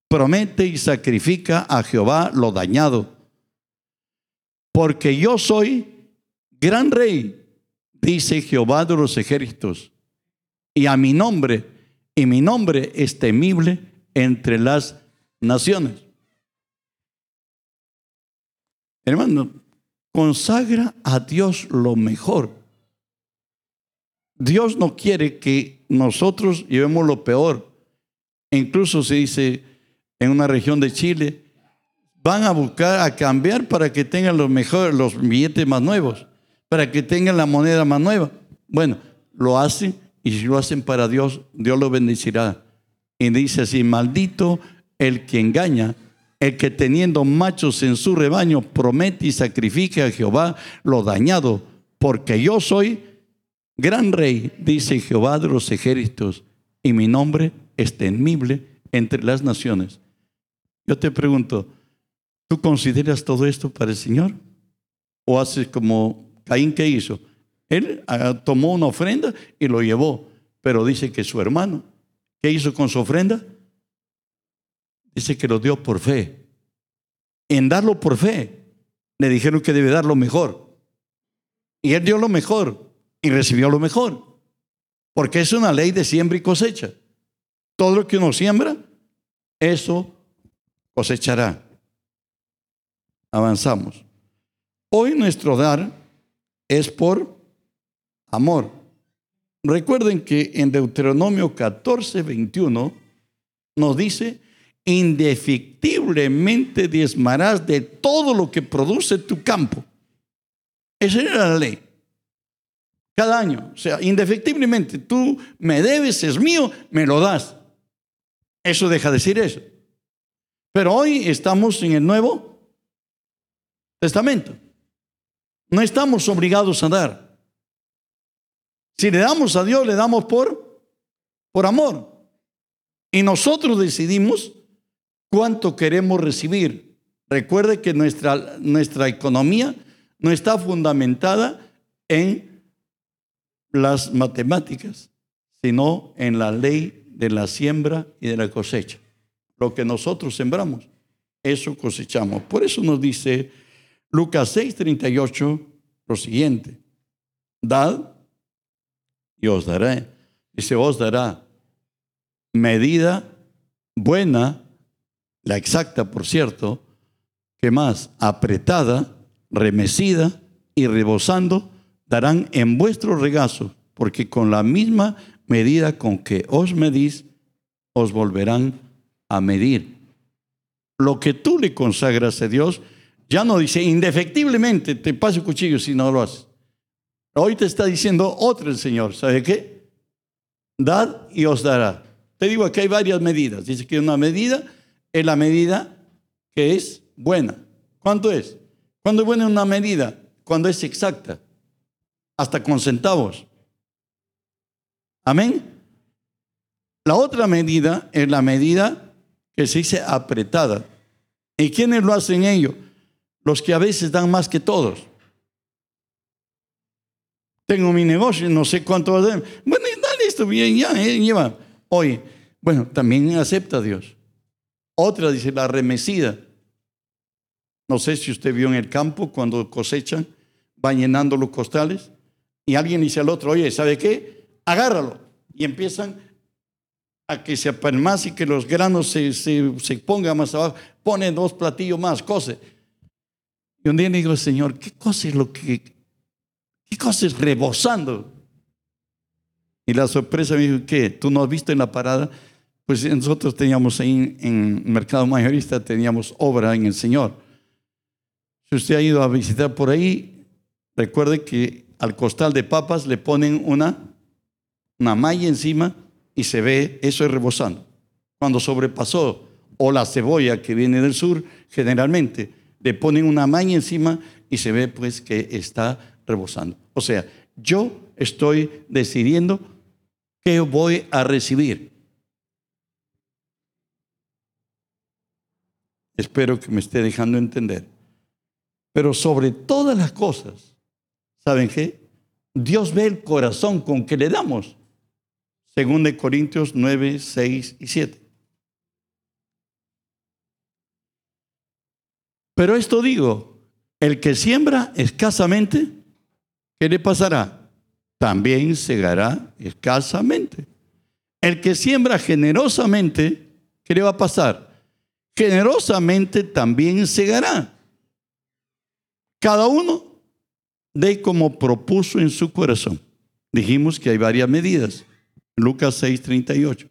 promete y sacrifica a Jehová lo dañado. Porque yo soy gran rey, dice Jehová de los ejércitos, y a mi nombre, y mi nombre es temible entre las naciones. Hermano, consagra a Dios lo mejor. Dios no quiere que nosotros llevemos lo peor. Incluso se dice en una región de Chile, van a buscar a cambiar para que tengan los mejores, los billetes más nuevos, para que tengan la moneda más nueva. Bueno, lo hacen y si lo hacen para Dios, Dios lo bendecirá. Y dice así, maldito el que engaña el que teniendo machos en su rebaño promete y sacrifique a Jehová lo dañado, porque yo soy gran rey, dice Jehová de los ejércitos, y mi nombre es temible entre las naciones. Yo te pregunto, ¿tú consideras todo esto para el Señor? ¿O haces como Caín que hizo? Él ah, tomó una ofrenda y lo llevó, pero dice que su hermano, ¿qué hizo con su ofrenda? Dice que lo dio por fe. En darlo por fe, le dijeron que debe dar lo mejor. Y él dio lo mejor y recibió lo mejor. Porque es una ley de siembra y cosecha. Todo lo que uno siembra, eso cosechará. Avanzamos. Hoy nuestro dar es por amor. Recuerden que en Deuteronomio 14, 21 nos dice indefectiblemente diezmarás de todo lo que produce tu campo. Esa era la ley. Cada año. O sea, indefectiblemente, tú me debes, es mío, me lo das. Eso deja de decir eso. Pero hoy estamos en el Nuevo Testamento. No estamos obligados a dar. Si le damos a Dios, le damos por, por amor. Y nosotros decidimos cuánto queremos recibir. Recuerde que nuestra, nuestra economía no está fundamentada en las matemáticas, sino en la ley de la siembra y de la cosecha. Lo que nosotros sembramos, eso cosechamos. Por eso nos dice Lucas 6:38 lo siguiente, dad y os daré. Dice, os dará medida buena, la exacta, por cierto, que más apretada, remecida y rebosando, darán en vuestro regazo, porque con la misma medida con que os medís, os volverán a medir. Lo que tú le consagras a Dios, ya no dice indefectiblemente te paso cuchillo si no lo haces. Hoy te está diciendo otro el Señor, ¿sabe qué? Dad y os dará. Te digo que hay varias medidas. Dice que una medida es la medida que es buena. ¿Cuánto es? ¿Cuándo es buena una medida? Cuando es exacta. Hasta con centavos. Amén. La otra medida es la medida que se dice apretada. ¿Y quiénes lo hacen ellos? Los que a veces dan más que todos. Tengo mi negocio, no sé cuánto va a dar. Bueno, dale esto bien, ya, eh, lleva. Oye, bueno, también acepta a Dios. Otra dice la remecida. No sé si usted vio en el campo cuando cosechan, van llenando los costales y alguien dice al otro, oye, ¿sabe qué? Agárralo. Y empiezan a que se apalmase y que los granos se, se, pongan más abajo. Ponen dos platillos más, cose. Y un día le digo, Señor, ¿qué cosa es lo que, qué cosa es rebosando? Y la sorpresa me dijo, ¿qué? ¿Tú no has visto en la parada? Pues nosotros teníamos ahí en Mercado Mayorista, teníamos obra en el Señor. Si usted ha ido a visitar por ahí, recuerde que al costal de papas le ponen una, una malla encima y se ve, eso es rebosando. Cuando sobrepasó, o la cebolla que viene del sur, generalmente le ponen una malla encima y se ve pues que está rebosando. O sea, yo estoy decidiendo qué voy a recibir. Espero que me esté dejando entender. Pero sobre todas las cosas, ¿saben qué? Dios ve el corazón con que le damos. Según de Corintios 9, 6 y 7. Pero esto digo, el que siembra escasamente, ¿qué le pasará? También segará escasamente. El que siembra generosamente, ¿qué le va a pasar? Generosamente también segará. Cada uno de como propuso en su corazón. Dijimos que hay varias medidas. Lucas 6:38.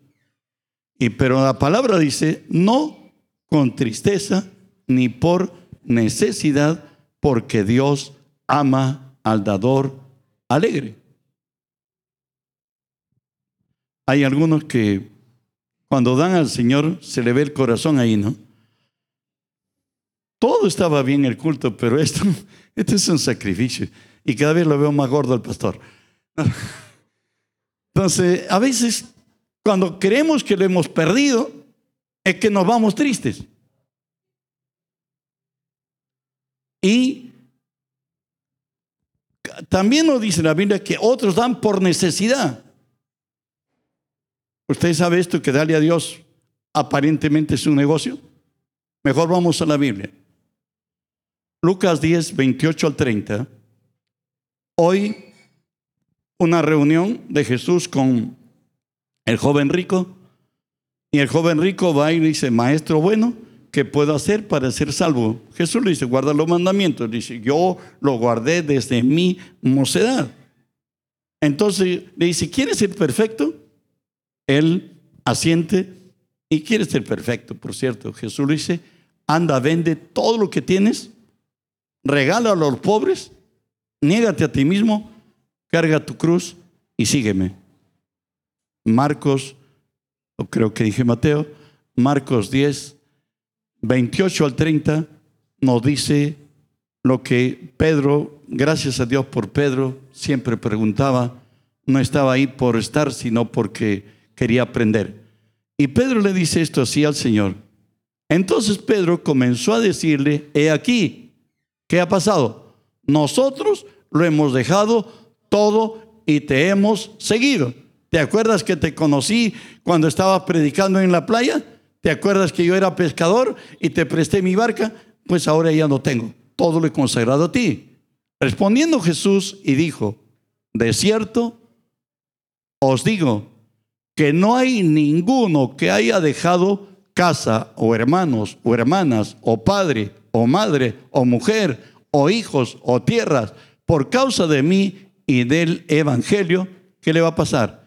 Y pero la palabra dice, no con tristeza ni por necesidad, porque Dios ama al dador alegre. Hay algunos que cuando dan al Señor se le ve el corazón ahí, ¿no? Todo estaba bien el culto, pero esto, esto es un sacrificio. Y cada vez lo veo más gordo el pastor. Entonces, a veces, cuando creemos que lo hemos perdido, es que nos vamos tristes. Y también nos dice la Biblia que otros dan por necesidad. ¿Usted sabe esto que darle a Dios aparentemente es un negocio? Mejor vamos a la Biblia. Lucas 10, 28 al 30. Hoy una reunión de Jesús con el joven rico. Y el joven rico va y dice, maestro bueno, ¿qué puedo hacer para ser salvo? Jesús le dice, guarda los mandamientos. Dice, yo lo guardé desde mi mocedad. Entonces le dice, ¿quieres ser perfecto? Él asiente y quiere ser perfecto, por cierto. Jesús dice, anda, vende todo lo que tienes regala a los pobres, niégate a ti mismo, carga tu cruz y sígueme. Marcos, o creo que dije Mateo, Marcos 10, 28 al 30, nos dice lo que Pedro, gracias a Dios por Pedro, siempre preguntaba, no estaba ahí por estar, sino porque quería aprender. Y Pedro le dice esto así al Señor. Entonces Pedro comenzó a decirle, he aquí, ¿Qué ha pasado? Nosotros lo hemos dejado todo y te hemos seguido. ¿Te acuerdas que te conocí cuando estaba predicando en la playa? ¿Te acuerdas que yo era pescador y te presté mi barca? Pues ahora ya no tengo. Todo lo he consagrado a ti. Respondiendo Jesús y dijo, de cierto, os digo que no hay ninguno que haya dejado casa o hermanos o hermanas o padre o madre o mujer o hijos o tierras por causa de mí y del Evangelio, ¿qué le va a pasar?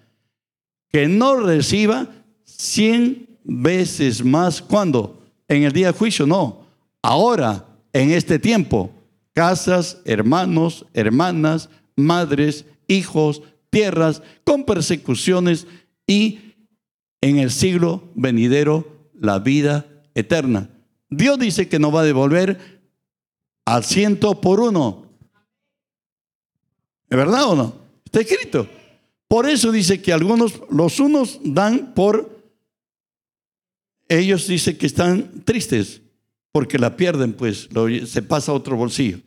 que no reciba cien veces más. ¿Cuándo? En el día de juicio, no. Ahora, en este tiempo, casas, hermanos, hermanas, madres, hijos, tierras, con persecuciones y en el siglo venidero la vida eterna. Dios dice que no va a devolver al ciento por uno. ¿Es verdad o no? Está escrito. Por eso dice que algunos, los unos dan por, ellos dicen que están tristes porque la pierden, pues se pasa a otro bolsillo.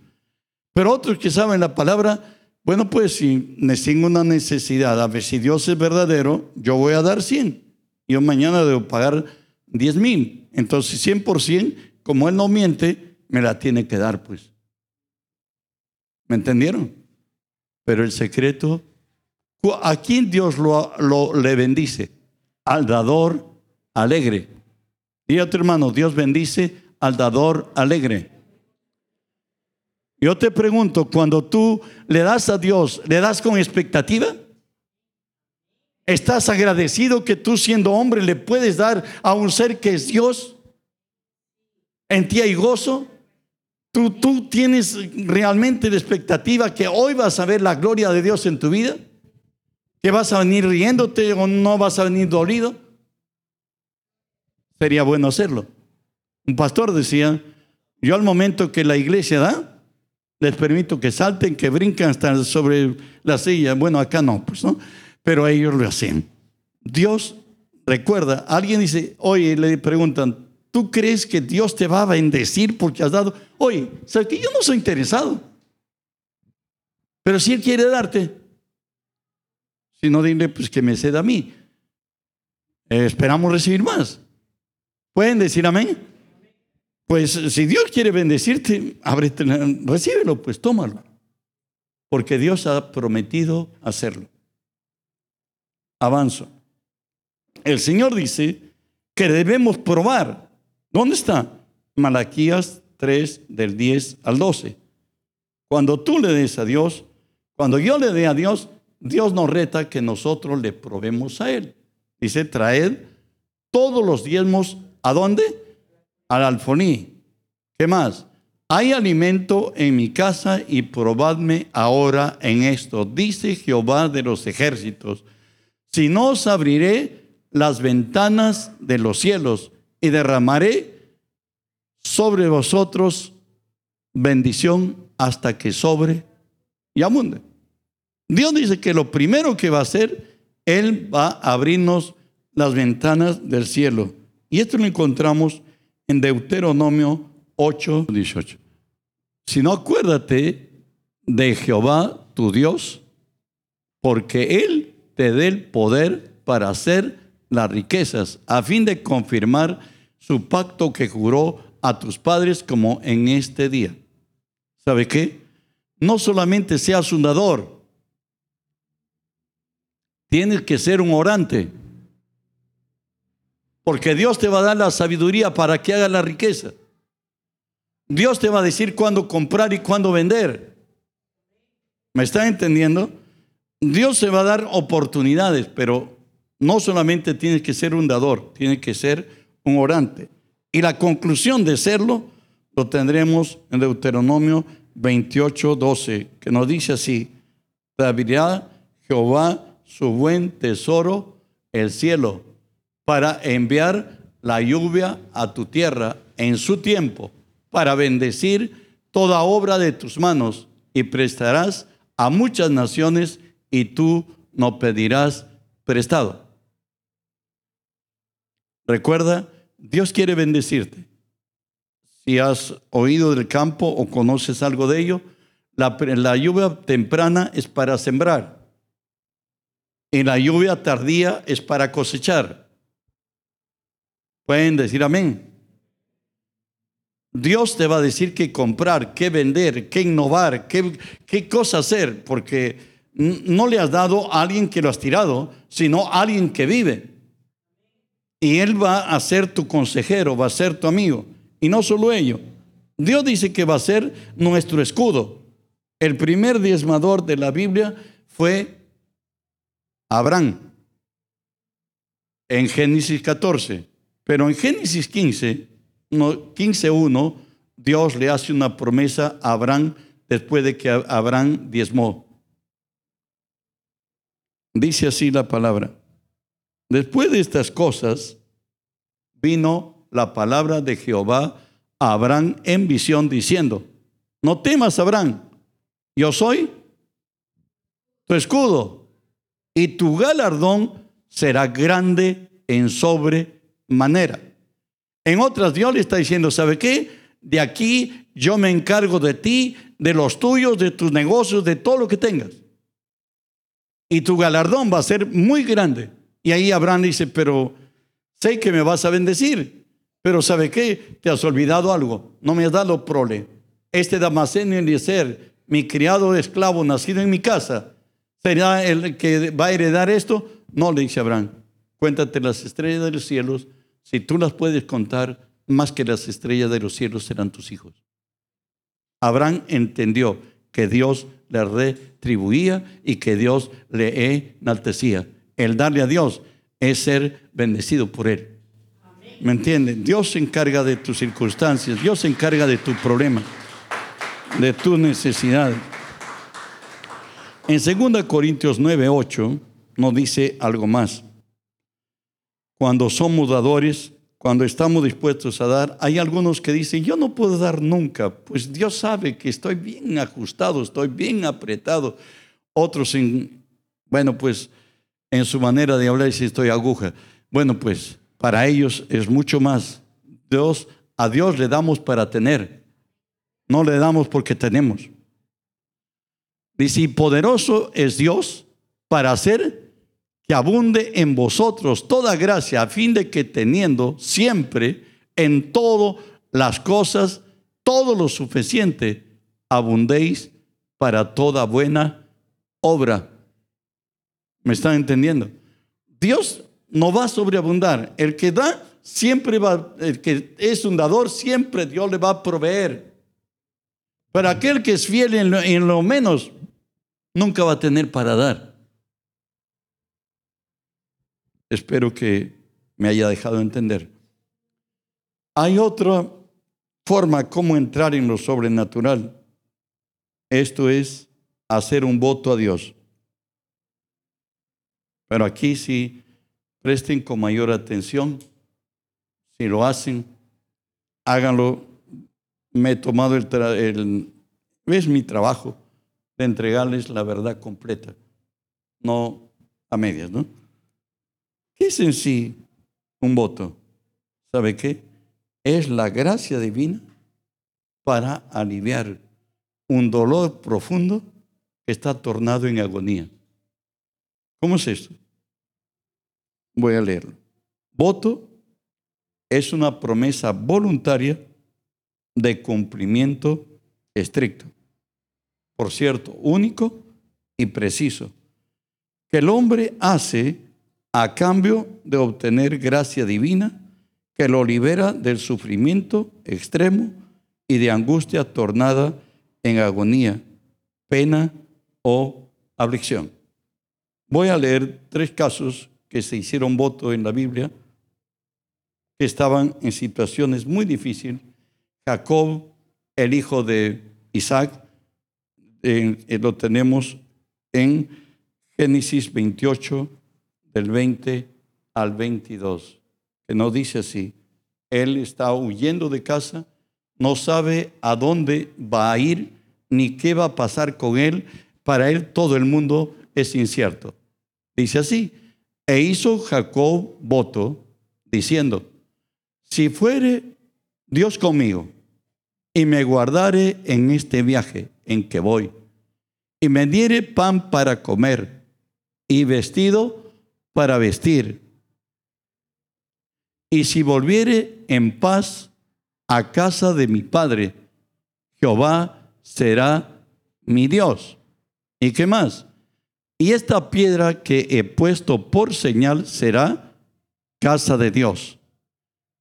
Pero otros que saben la palabra, bueno, pues si tengo una necesidad, a ver si Dios es verdadero, yo voy a dar 100. Yo mañana debo pagar 10 mil. Entonces 100 por 100, como Él no miente, me la tiene que dar, pues. ¿Me entendieron? Pero el secreto ¿A quién Dios lo, le bendice? Al dador alegre. Y a tu hermano, Dios bendice al dador alegre. Yo te pregunto, cuando tú le das a Dios, ¿le das con expectativa? ¿Estás agradecido que tú siendo hombre le puedes dar a un ser que es Dios? ¿En ti hay gozo? ¿Tú, tú tienes realmente la expectativa que hoy vas a ver la gloria de Dios en tu vida? ¿Que vas a venir riéndote o no vas a venir dolido? Sería bueno hacerlo. Un pastor decía, yo al momento que la iglesia da, les permito que salten, que brinquen hasta sobre la silla. Bueno, acá no, pues no, pero ellos lo hacen. Dios recuerda, alguien dice, oye, le preguntan, ¿tú crees que Dios te va a bendecir porque has dado? Oye, ¿sabes que yo no soy interesado? Pero si Él quiere darte, sino dile pues que me ceda a mí. Eh, esperamos recibir más. ¿Pueden decir amén? Pues si Dios quiere bendecirte, ábrete, recíbelo, pues tómalo. Porque Dios ha prometido hacerlo. Avanzo. El Señor dice que debemos probar. ¿Dónde está? Malaquías 3 del 10 al 12. Cuando tú le des a Dios, cuando yo le dé a Dios, Dios nos reta que nosotros le probemos a Él. Dice, traed todos los diezmos, ¿a dónde? Al alfoní. ¿Qué más? Hay alimento en mi casa y probadme ahora en esto, dice Jehová de los ejércitos. Si no os abriré las ventanas de los cielos y derramaré sobre vosotros bendición hasta que sobre y abunde. Dios dice que lo primero que va a hacer, Él va a abrirnos las ventanas del cielo. Y esto lo encontramos en Deuteronomio 8, 18. Si no, acuérdate de Jehová, tu Dios, porque Él te dé el poder para hacer las riquezas, a fin de confirmar su pacto que juró a tus padres como en este día. ¿Sabe qué? No solamente seas un dador, Tienes que ser un orante. Porque Dios te va a dar la sabiduría para que hagas la riqueza. Dios te va a decir cuándo comprar y cuándo vender. ¿Me están entendiendo? Dios se va a dar oportunidades, pero no solamente tienes que ser un dador, tienes que ser un orante. Y la conclusión de serlo lo tendremos en Deuteronomio 28, 12, que nos dice así, te Jehová su buen tesoro, el cielo, para enviar la lluvia a tu tierra en su tiempo, para bendecir toda obra de tus manos, y prestarás a muchas naciones, y tú no pedirás prestado. Recuerda, Dios quiere bendecirte. Si has oído del campo o conoces algo de ello, la, lluvia temprana es para sembrar y la lluvia tardía es para cosechar. Pueden decir amén. Dios te va a decir qué comprar, qué vender, qué innovar, qué, qué cosa hacer, porque no le has dado a alguien que lo has tirado, sino a alguien que vive. Y Él va a ser tu consejero, va a ser tu amigo. Y no solo ello. Dios dice que va a ser nuestro escudo. El primer diezmador de la Biblia fue Abraham en Génesis 14. Pero en Génesis 15, 15.1, Dios le hace una promesa a Abraham después de que Abraham diezmó. Dice así la palabra. Después de estas cosas, vino la palabra de Jehová a Abraham en visión diciendo, no temas, Abraham, yo soy tu escudo y tu galardón será grande en sobremanera. En otras, Dios le está diciendo, ¿sabe qué? De aquí yo me encargo de ti, de los tuyos, de tus negocios, de todo lo que tengas. Y tu galardón va a ser muy grande. Y ahí Abraham dice, pero sé que me vas a bendecir. Pero ¿sabe qué? Te has olvidado algo. No me has dado prole. Este Damasceno Eliezer, mi criado esclavo nacido en mi casa, ¿será el que va a heredar esto? No, le dice Abraham. Cuéntate las estrellas de los cielos. Si tú las puedes contar, más que las estrellas de los cielos serán tus hijos. Abraham entendió que Dios le retribuía y que Dios le enaltecía. El darle a Dios es ser bendecido por Él. ¿Me entienden? Dios se encarga de tus circunstancias, Dios se encarga de tu problema, de tus necesidades. En 2 Corintios 9, 8 nos dice algo más. Cuando somos dadores, cuando estamos dispuestos a dar, hay algunos que dicen, yo no puedo dar nunca, pues Dios sabe que estoy bien ajustado, estoy bien apretado. Otros, en, bueno, pues en su manera de hablar dicen, estoy aguja. Bueno, pues para ellos es mucho más. Dios, a Dios le damos para tener, no le damos porque tenemos. Dice, y poderoso es Dios para hacer que abunde en vosotros toda gracia, a fin de que teniendo siempre en todo las cosas, todo lo suficiente, abundéis para toda buena obra. ¿Me están entendiendo? Dios no va a sobreabundar. El que da, siempre va, el que es un dador, siempre Dios le va a proveer. Pero aquel que es fiel en lo, en lo menos, nunca va a tener para dar. Espero que me haya dejado entender. Hay otra forma como entrar en lo sobrenatural. Esto es hacer un voto a Dios. Pero aquí sí, presten con mayor atención. Si lo hacen, háganlo. Me he tomado el, el es mi trabajo de entregarles la verdad completa, no a medias, ¿no? ¿Qué es en sí un voto? ¿Sabe qué? Es la gracia divina para aliviar un dolor profundo que está tornado en agonía. ¿Cómo es esto? Voy a leerlo. Voto es una promesa voluntaria de cumplimiento estricto. Por cierto, único y preciso, que el hombre hace a cambio de obtener gracia divina que lo libera del sufrimiento extremo y de angustia tornada en agonía, pena o aflicción. Voy a leer tres casos que se hicieron voto en la Biblia, que estaban en situaciones muy difíciles. Jacob, el hijo de Isaac, lo tenemos en Génesis 28, del 20 al 22, que no dice así. Él está huyendo de casa, no sabe a dónde va a ir ni qué va a pasar con él. Para él todo el mundo es incierto. Dice así, e hizo Jacob voto diciendo, si fuere Dios conmigo y me guardare en este viaje en que voy y me diere pan para comer y vestido para vestir. Y si volviere en paz a casa de mi padre, Jehová será mi Dios. ¿Y qué más? Y esta piedra que he puesto por señal será casa de Dios.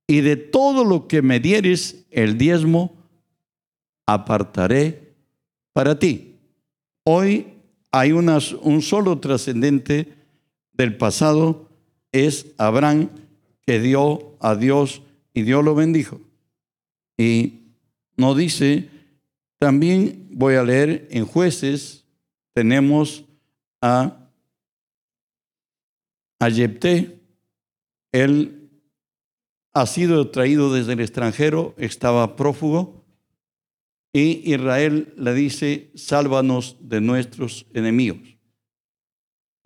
Y de todo lo que me dieres el diezmo, apartaré para ti. Hoy hay un solo trascendente del pasado, es Abraham que dio a Dios y Dios lo bendijo. Y nos dice, también voy a leer en jueces, tenemos a, a él ha sido traído desde el extranjero, estaba prófugo, y Israel le dice, sálvanos de nuestros enemigos.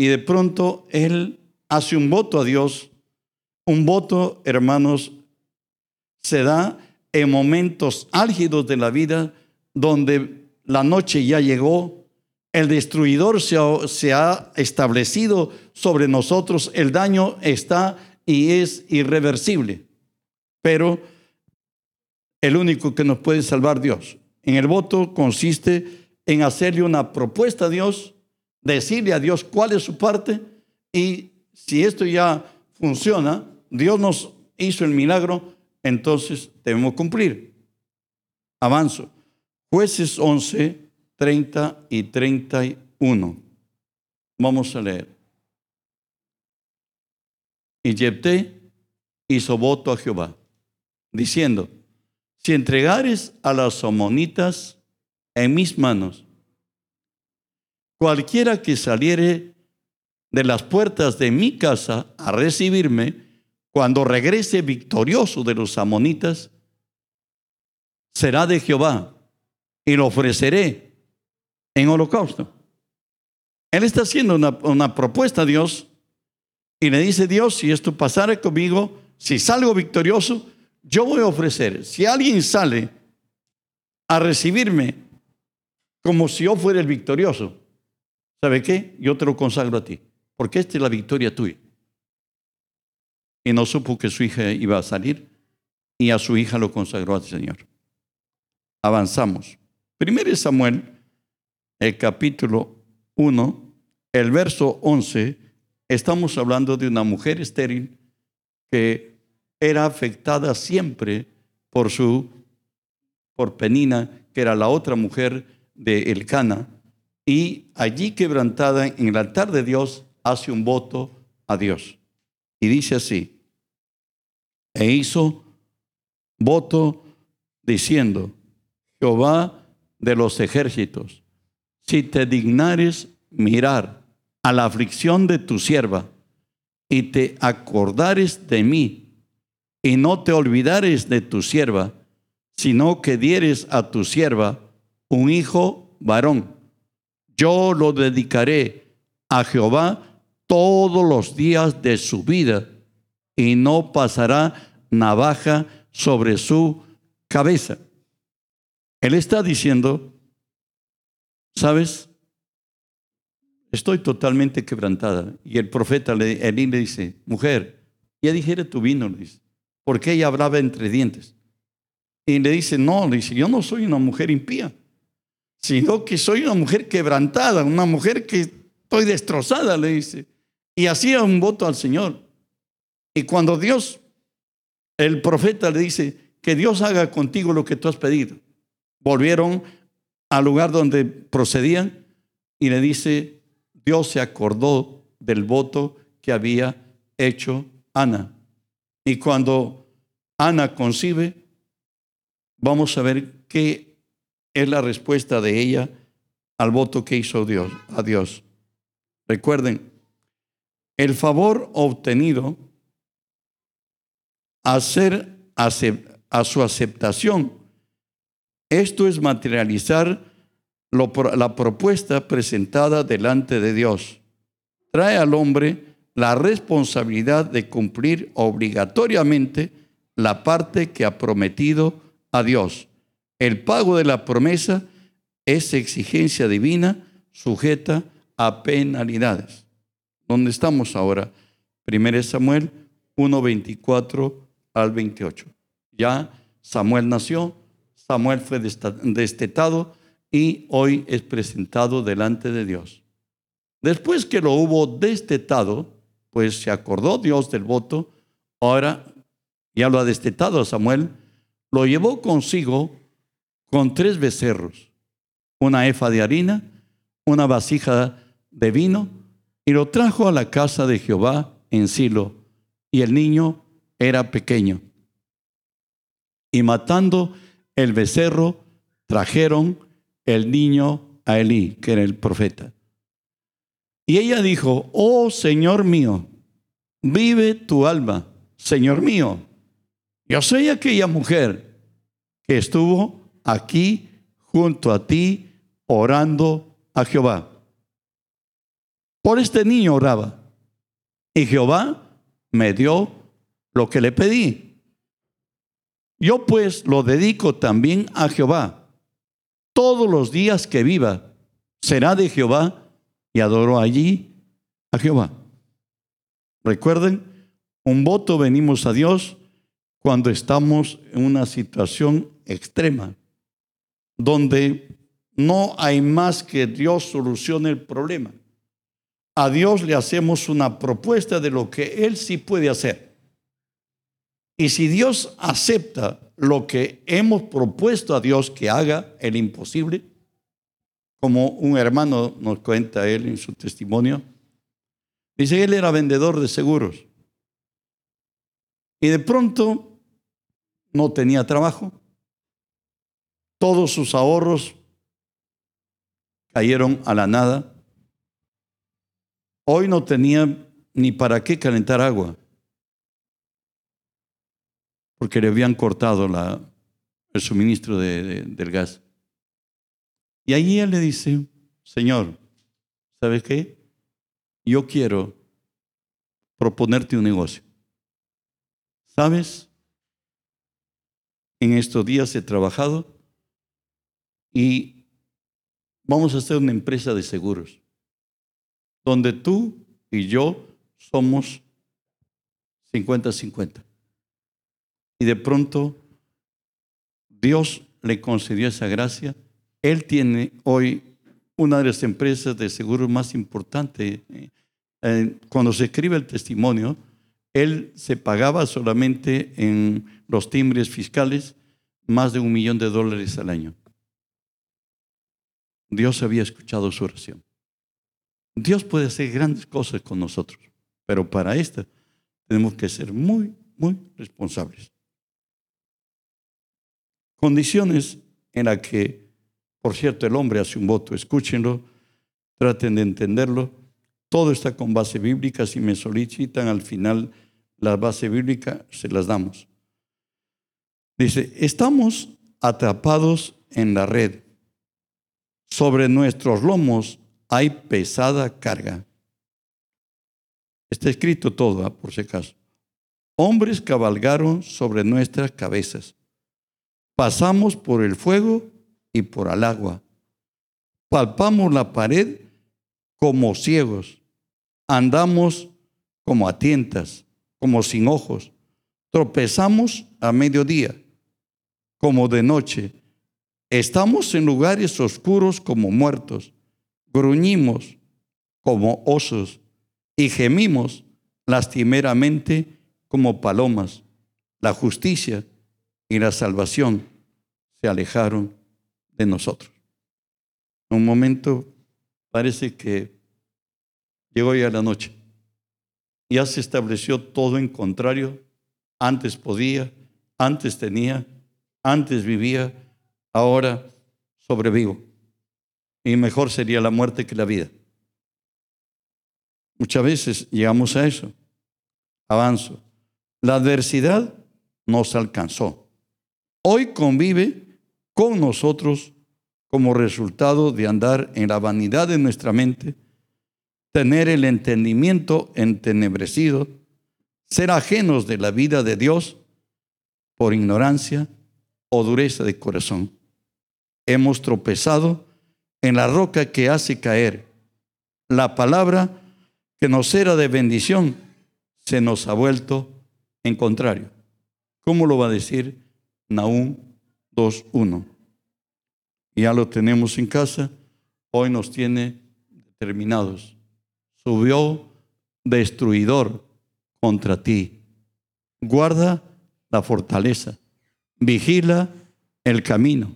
Y de pronto él hace un voto a Dios. Un voto, hermanos, se da en momentos álgidos de la vida donde la noche ya llegó, el destruidor se ha, establecido sobre nosotros, el daño está y es irreversible. Pero el único que nos puede salvar Dios. En el voto consiste en hacerle una propuesta a Dios, decirle a Dios cuál es su parte y si esto ya funciona, Dios nos hizo el milagro, entonces debemos cumplir. Avanzo. Jueces 11, 30 y 31. Vamos a leer. Y hizo voto a Jehová, diciendo, si entregares a las amonitas en mis manos, cualquiera que saliere de las puertas de mi casa a recibirme, cuando regrese victorioso de los amonitas, será de Jehová y lo ofreceré en holocausto. Él está haciendo una, una, propuesta a Dios y le dice, Dios, si esto pasara conmigo, si salgo victorioso, yo voy a ofrecer, si alguien sale a recibirme como si yo fuera el victorioso, ¿sabe qué? Yo te lo consagro a ti, porque esta es la victoria tuya. Y no supo que su hija iba a salir y a su hija lo consagró al Señor. Avanzamos. Primero Samuel, el capítulo 1, el verso 11, estamos hablando de una mujer estéril que era afectada siempre por su, por Penina, que era la otra mujer de Elcana, y allí quebrantada en el altar de Dios hace un voto a Dios. Y dice así, e hizo voto diciendo, Jehová de los ejércitos, si te dignares mirar a la aflicción de tu sierva y te acordares de mí y no te olvidares de tu sierva, sino que dieres a tu sierva un hijo varón. Yo lo dedicaré a Jehová todos los días de su vida y no pasará navaja sobre su cabeza. Él está diciendo, ¿sabes? Estoy totalmente quebrantada. Y el profeta Elí le dice, mujer, ya dijera tu vino, le porque ella hablaba entre dientes. Y le dice, no, le dice, yo no soy una mujer impía, sino que soy una mujer quebrantada, una mujer que estoy destrozada, le dice. Y hacía un voto al Señor. Y cuando Dios, el profeta le dice, que Dios haga contigo lo que tú has pedido, volvieron al lugar donde procedían y le dice, Dios se acordó del voto que había hecho Ana. Y cuando Ana concibe, vamos a ver qué es la respuesta de ella al voto que hizo Dios, a Dios. Recuerden, el favor obtenido a, ser, a su aceptación, esto es materializar la propuesta presentada delante de Dios. Trae al hombre la responsabilidad de cumplir obligatoriamente la parte que ha prometido a Dios. El pago de la promesa es exigencia divina sujeta a penalidades. donde estamos ahora. 1 Samuel 1, 24 al 28. Ya Samuel nació, Samuel fue destetado y hoy es presentado delante de Dios. Después que lo hubo destetado, pues se acordó Dios del voto, ahora ya lo ha destetado a Samuel, lo llevó consigo con tres becerros, una efa de harina, una vasija de vino, y lo trajo a la casa de Jehová en Silo, y el niño era pequeño. Y matando el becerro, trajeron el niño a Elí, que era el profeta. Y ella dijo, oh Señor mío, vive tu alma, Señor mío. Yo soy aquella mujer que estuvo aquí junto a ti orando a Jehová. Por este niño oraba. Y Jehová me dio lo que le pedí. Yo pues lo dedico también a Jehová. Todos los días que viva será de Jehová y adoro allí a Jehová. Recuerden, un voto venimos a Dios cuando estamos en una situación extrema, donde no hay más que Dios solucione el problema. A Dios le hacemos una propuesta de lo que Él sí puede hacer. Y si Dios acepta lo que hemos propuesto a Dios que haga el imposible, como un hermano nos cuenta él en su testimonio, dice, él era vendedor de seguros. Y de pronto no tenía trabajo. Todos sus ahorros cayeron a la nada. Hoy no tenía ni para qué calentar agua, porque le habían cortado el suministro del gas. Y ahí él le dice, Señor, ¿sabes qué? Yo quiero proponerte un negocio. ¿Sabes? En estos días he trabajado y vamos a hacer una empresa de seguros, donde tú y yo somos 50-50. Y de pronto Dios le concedió esa gracia él tiene hoy una de las empresas de seguros más importantes. Eh, cuando se escribe el testimonio, él se pagaba solamente en los timbres fiscales más de un millón de dólares al año. Dios había escuchado su oración. Dios puede hacer grandes cosas con nosotros, pero para esto tenemos que ser muy, muy responsables. Condiciones en las que por cierto, el hombre hace un voto, escúchenlo, traten de entenderlo. Todo está con base bíblica. Si me solicitan al final la base bíblica, se las damos. Dice, estamos atrapados en la red. Sobre nuestros lomos hay pesada carga. Está escrito todo, ¿ah? por si acaso. Hombres cabalgaron sobre nuestras cabezas. Pasamos por el fuego y por al agua. Palpamos la pared como ciegos. Andamos como a tientas, como sin ojos. Tropezamos a mediodía, como de noche. Estamos en lugares oscuros como muertos. Gruñimos como osos y gemimos lastimeramente como palomas. La justicia y la salvación se alejaron de nosotros. un momento parece que llegó ya la noche. Ya se estableció todo en contrario. Antes podía, antes tenía, antes vivía, ahora sobrevivo. Y mejor sería la muerte que la vida. Muchas veces llegamos a eso. Avanzo. La adversidad nos alcanzó. Hoy convive con nosotros como resultado de andar en la vanidad de nuestra mente, tener el entendimiento entenebrecido, ser ajenos de la vida de Dios por ignorancia o dureza de corazón. Hemos tropezado en la roca que hace caer la palabra que nos era de bendición se nos ha vuelto en contrario. ¿Cómo lo va a decir Nahum 2.1? Ya lo tenemos en casa, hoy nos tiene determinados. Subió destruidor contra ti. Guarda la fortaleza, vigila el camino,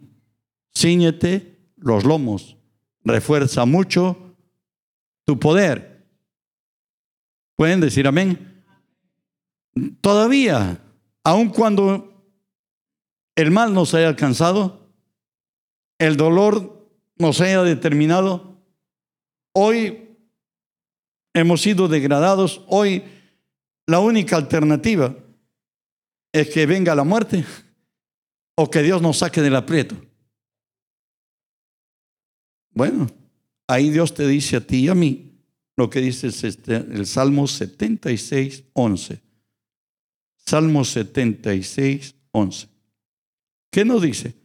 ciñete los lomos, refuerza mucho tu poder. ¿Pueden decir amén? Todavía, aun cuando el mal nos haya alcanzado, el dolor nos haya determinado, hoy hemos sido degradados, hoy la única alternativa es que venga la muerte o que Dios nos saque del aprieto. Bueno, ahí Dios te dice a ti y a mí lo que dice el Salmo 76, 11. Salmo 76, 11. ¿Qué nos dice?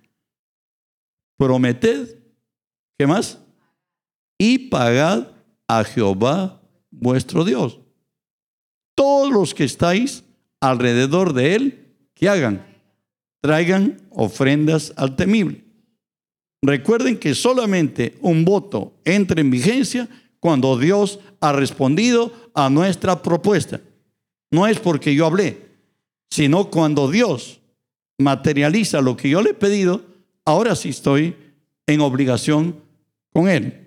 Prometed, ¿qué más? Y pagad a Jehová vuestro Dios. Todos los que estáis alrededor de él, ¿qué hagan? Traigan ofrendas al temible. Recuerden que solamente un voto entra en vigencia cuando Dios ha respondido a nuestra propuesta. No es porque yo hablé, sino cuando Dios materializa lo que yo le he pedido, ahora sí estoy en obligación con Él.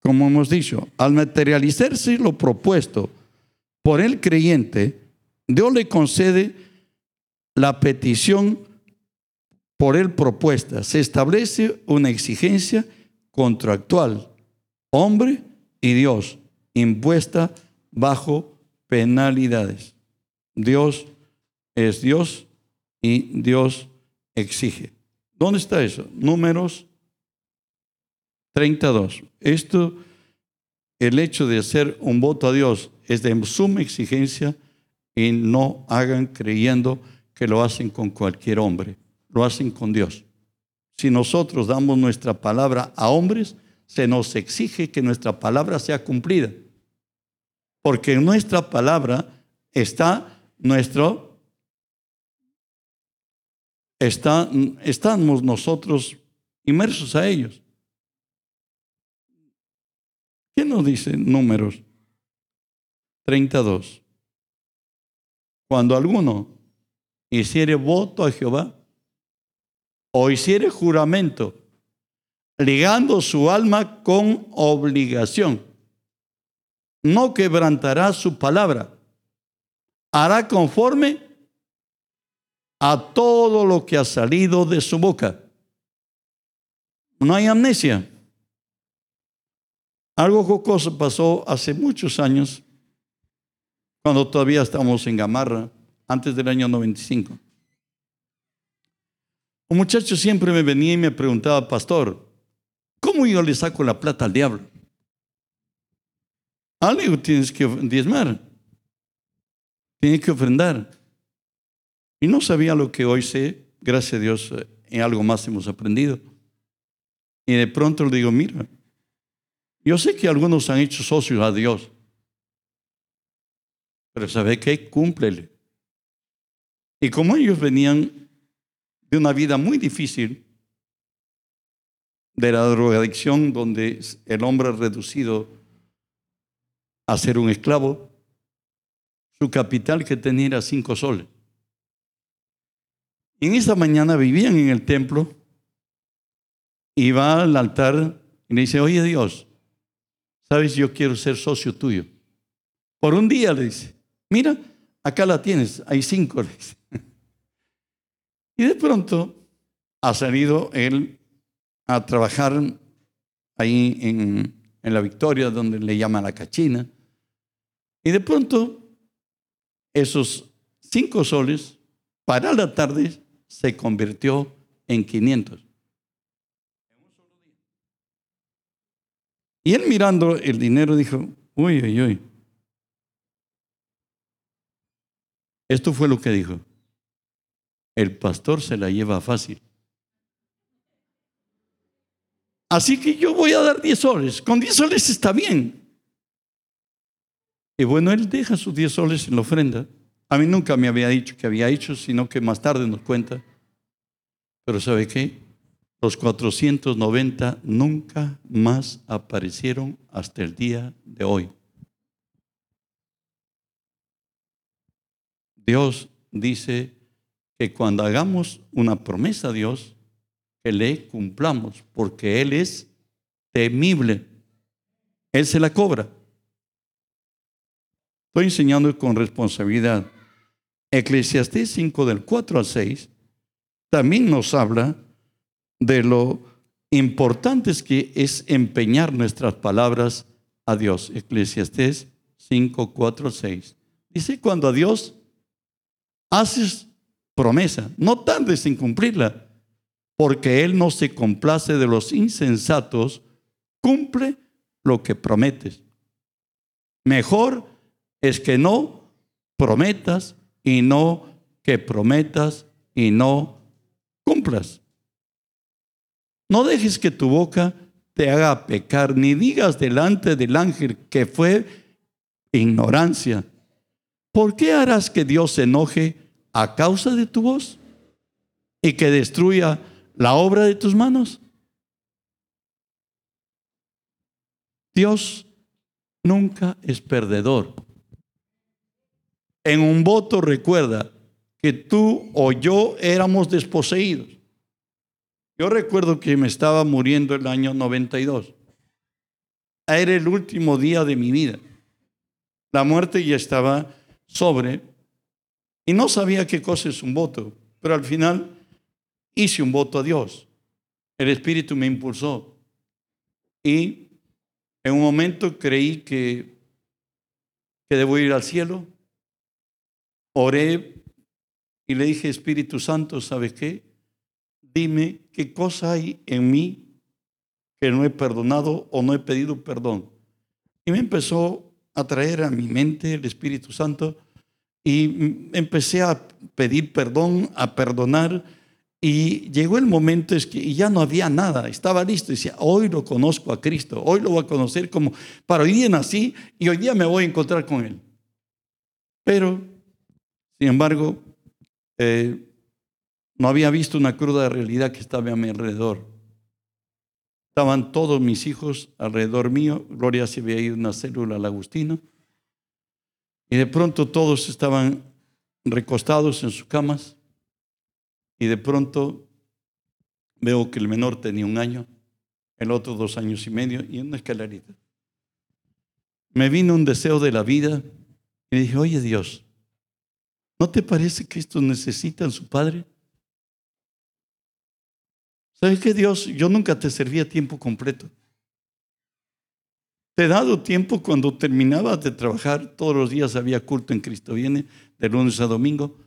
Como hemos dicho, al materializarse lo propuesto por el creyente, Dios le concede la petición por él propuesta. Se establece una exigencia contractual, hombre y Dios, impuesta bajo penalidades. Dios es Dios y Dios exige. ¿Dónde está eso? Números 32. Esto, el hecho de hacer un voto a Dios es de suma exigencia y no hagan creyendo que lo hacen con cualquier hombre, lo hacen con Dios. Si nosotros damos nuestra palabra a hombres, se nos exige que nuestra palabra sea cumplida. Porque en nuestra palabra está nuestro, está, estamos nosotros inmersos a ellos. ¿Qué nos dice números 32? Cuando alguno hiciere voto a Jehová o hiciere juramento, ligando su alma con obligación, no quebrantará su palabra, hará conforme a todo lo que ha salido de su boca. No hay amnesia. Algo jocoso pasó hace muchos años cuando todavía estábamos en Gamarra, antes del año 95. Un muchacho siempre me venía y me preguntaba, pastor, ¿cómo yo le saco la plata al diablo? Algo tienes que diezmar, tienes que ofrendar. Y no sabía lo que hoy sé, gracias a Dios, en algo más hemos aprendido. Y de pronto le digo, mira, yo sé que algunos han hecho socios a Dios, pero ¿sabe qué? Cúmplele. Y como ellos venían de una vida muy difícil, de la drogadicción, donde el hombre reducido a ser un esclavo, su capital que tenía era cinco soles. En esa mañana vivían en el templo y va al altar y le dice, oye Dios, sabes, yo quiero ser socio tuyo. Por un día le dice, Mira, acá la tienes, hay cinco. Y de pronto ha salido él a trabajar ahí en, en la Victoria, donde le llaman la cachina. Y de pronto, esos cinco soles, para la tarde, se convirtió en 500. Y él mirando el dinero dijo, uy, uy, uy, Esto fue lo que dijo. El pastor se la lleva fácil. Así que yo voy a dar 10 soles. Con 10 soles está bien. Y bueno, él deja sus 10 soles en la ofrenda. A mí nunca me había dicho que había hecho, sino que más tarde nos cuenta. Pero ¿sabe qué? Los 490 nunca más aparecieron hasta el día de hoy. Dios dice que cuando hagamos una promesa a Dios, que le cumplamos, porque Él es temible. Él se la cobra. Estoy enseñando con responsabilidad. Eclesiastés 5 del 4 al 6 también nos habla de lo importante que es empeñar nuestras palabras a Dios. Eclesiastés 5, 4, 6. Dice, cuando a Dios haces promesa, no tardes en cumplirla, porque Él no se complace de los insensatos, cumple lo que prometes. Mejor es que no prometas y no que prometas y no cumplas. No dejes que tu boca te haga pecar, ni digas delante del ángel que fue ignorancia. ¿Por qué harás que Dios se enoje a causa de tu voz y que destruya la obra de tus manos? Dios nunca es perdedor. En un voto recuerda que tú o yo éramos desposeídos. Yo recuerdo que me estaba muriendo el año 92. Era el último día de mi vida. La muerte ya estaba sobre y no sabía qué cosa es un voto, pero al final hice un voto a Dios. El Espíritu me impulsó y en un momento creí que, debo ir al cielo. Oré y le dije, Espíritu Santo, ¿sabes qué? dime qué cosa hay en mí que no he perdonado o no he pedido perdón. Y me empezó a traer a mi mente el Espíritu Santo y empecé a pedir perdón, a perdonar. Y llegó el momento es que ya no había nada, estaba listo. Decía, hoy lo conozco a Cristo, hoy lo voy a conocer como, para hoy día nací y hoy día me voy a encontrar con Él. Pero, sin embargo, eh, no había visto una cruda realidad que estaba a mi alrededor. Estaban todos mis hijos alrededor mío. Gloria se había ido una célula al Agustino. Y de pronto todos estaban recostados en sus camas. Y de pronto veo que el menor tenía un año, el otro dos años y medio y una escalerita. Me vino un deseo de la vida y dije, oye Dios, ¿no te parece que estos necesitan su padre? ¿Sabes qué, Dios? Yo nunca te serví a tiempo completo. Te he dado tiempo cuando terminaba de trabajar, todos los días había culto en Cristo Viene, de lunes a domingo,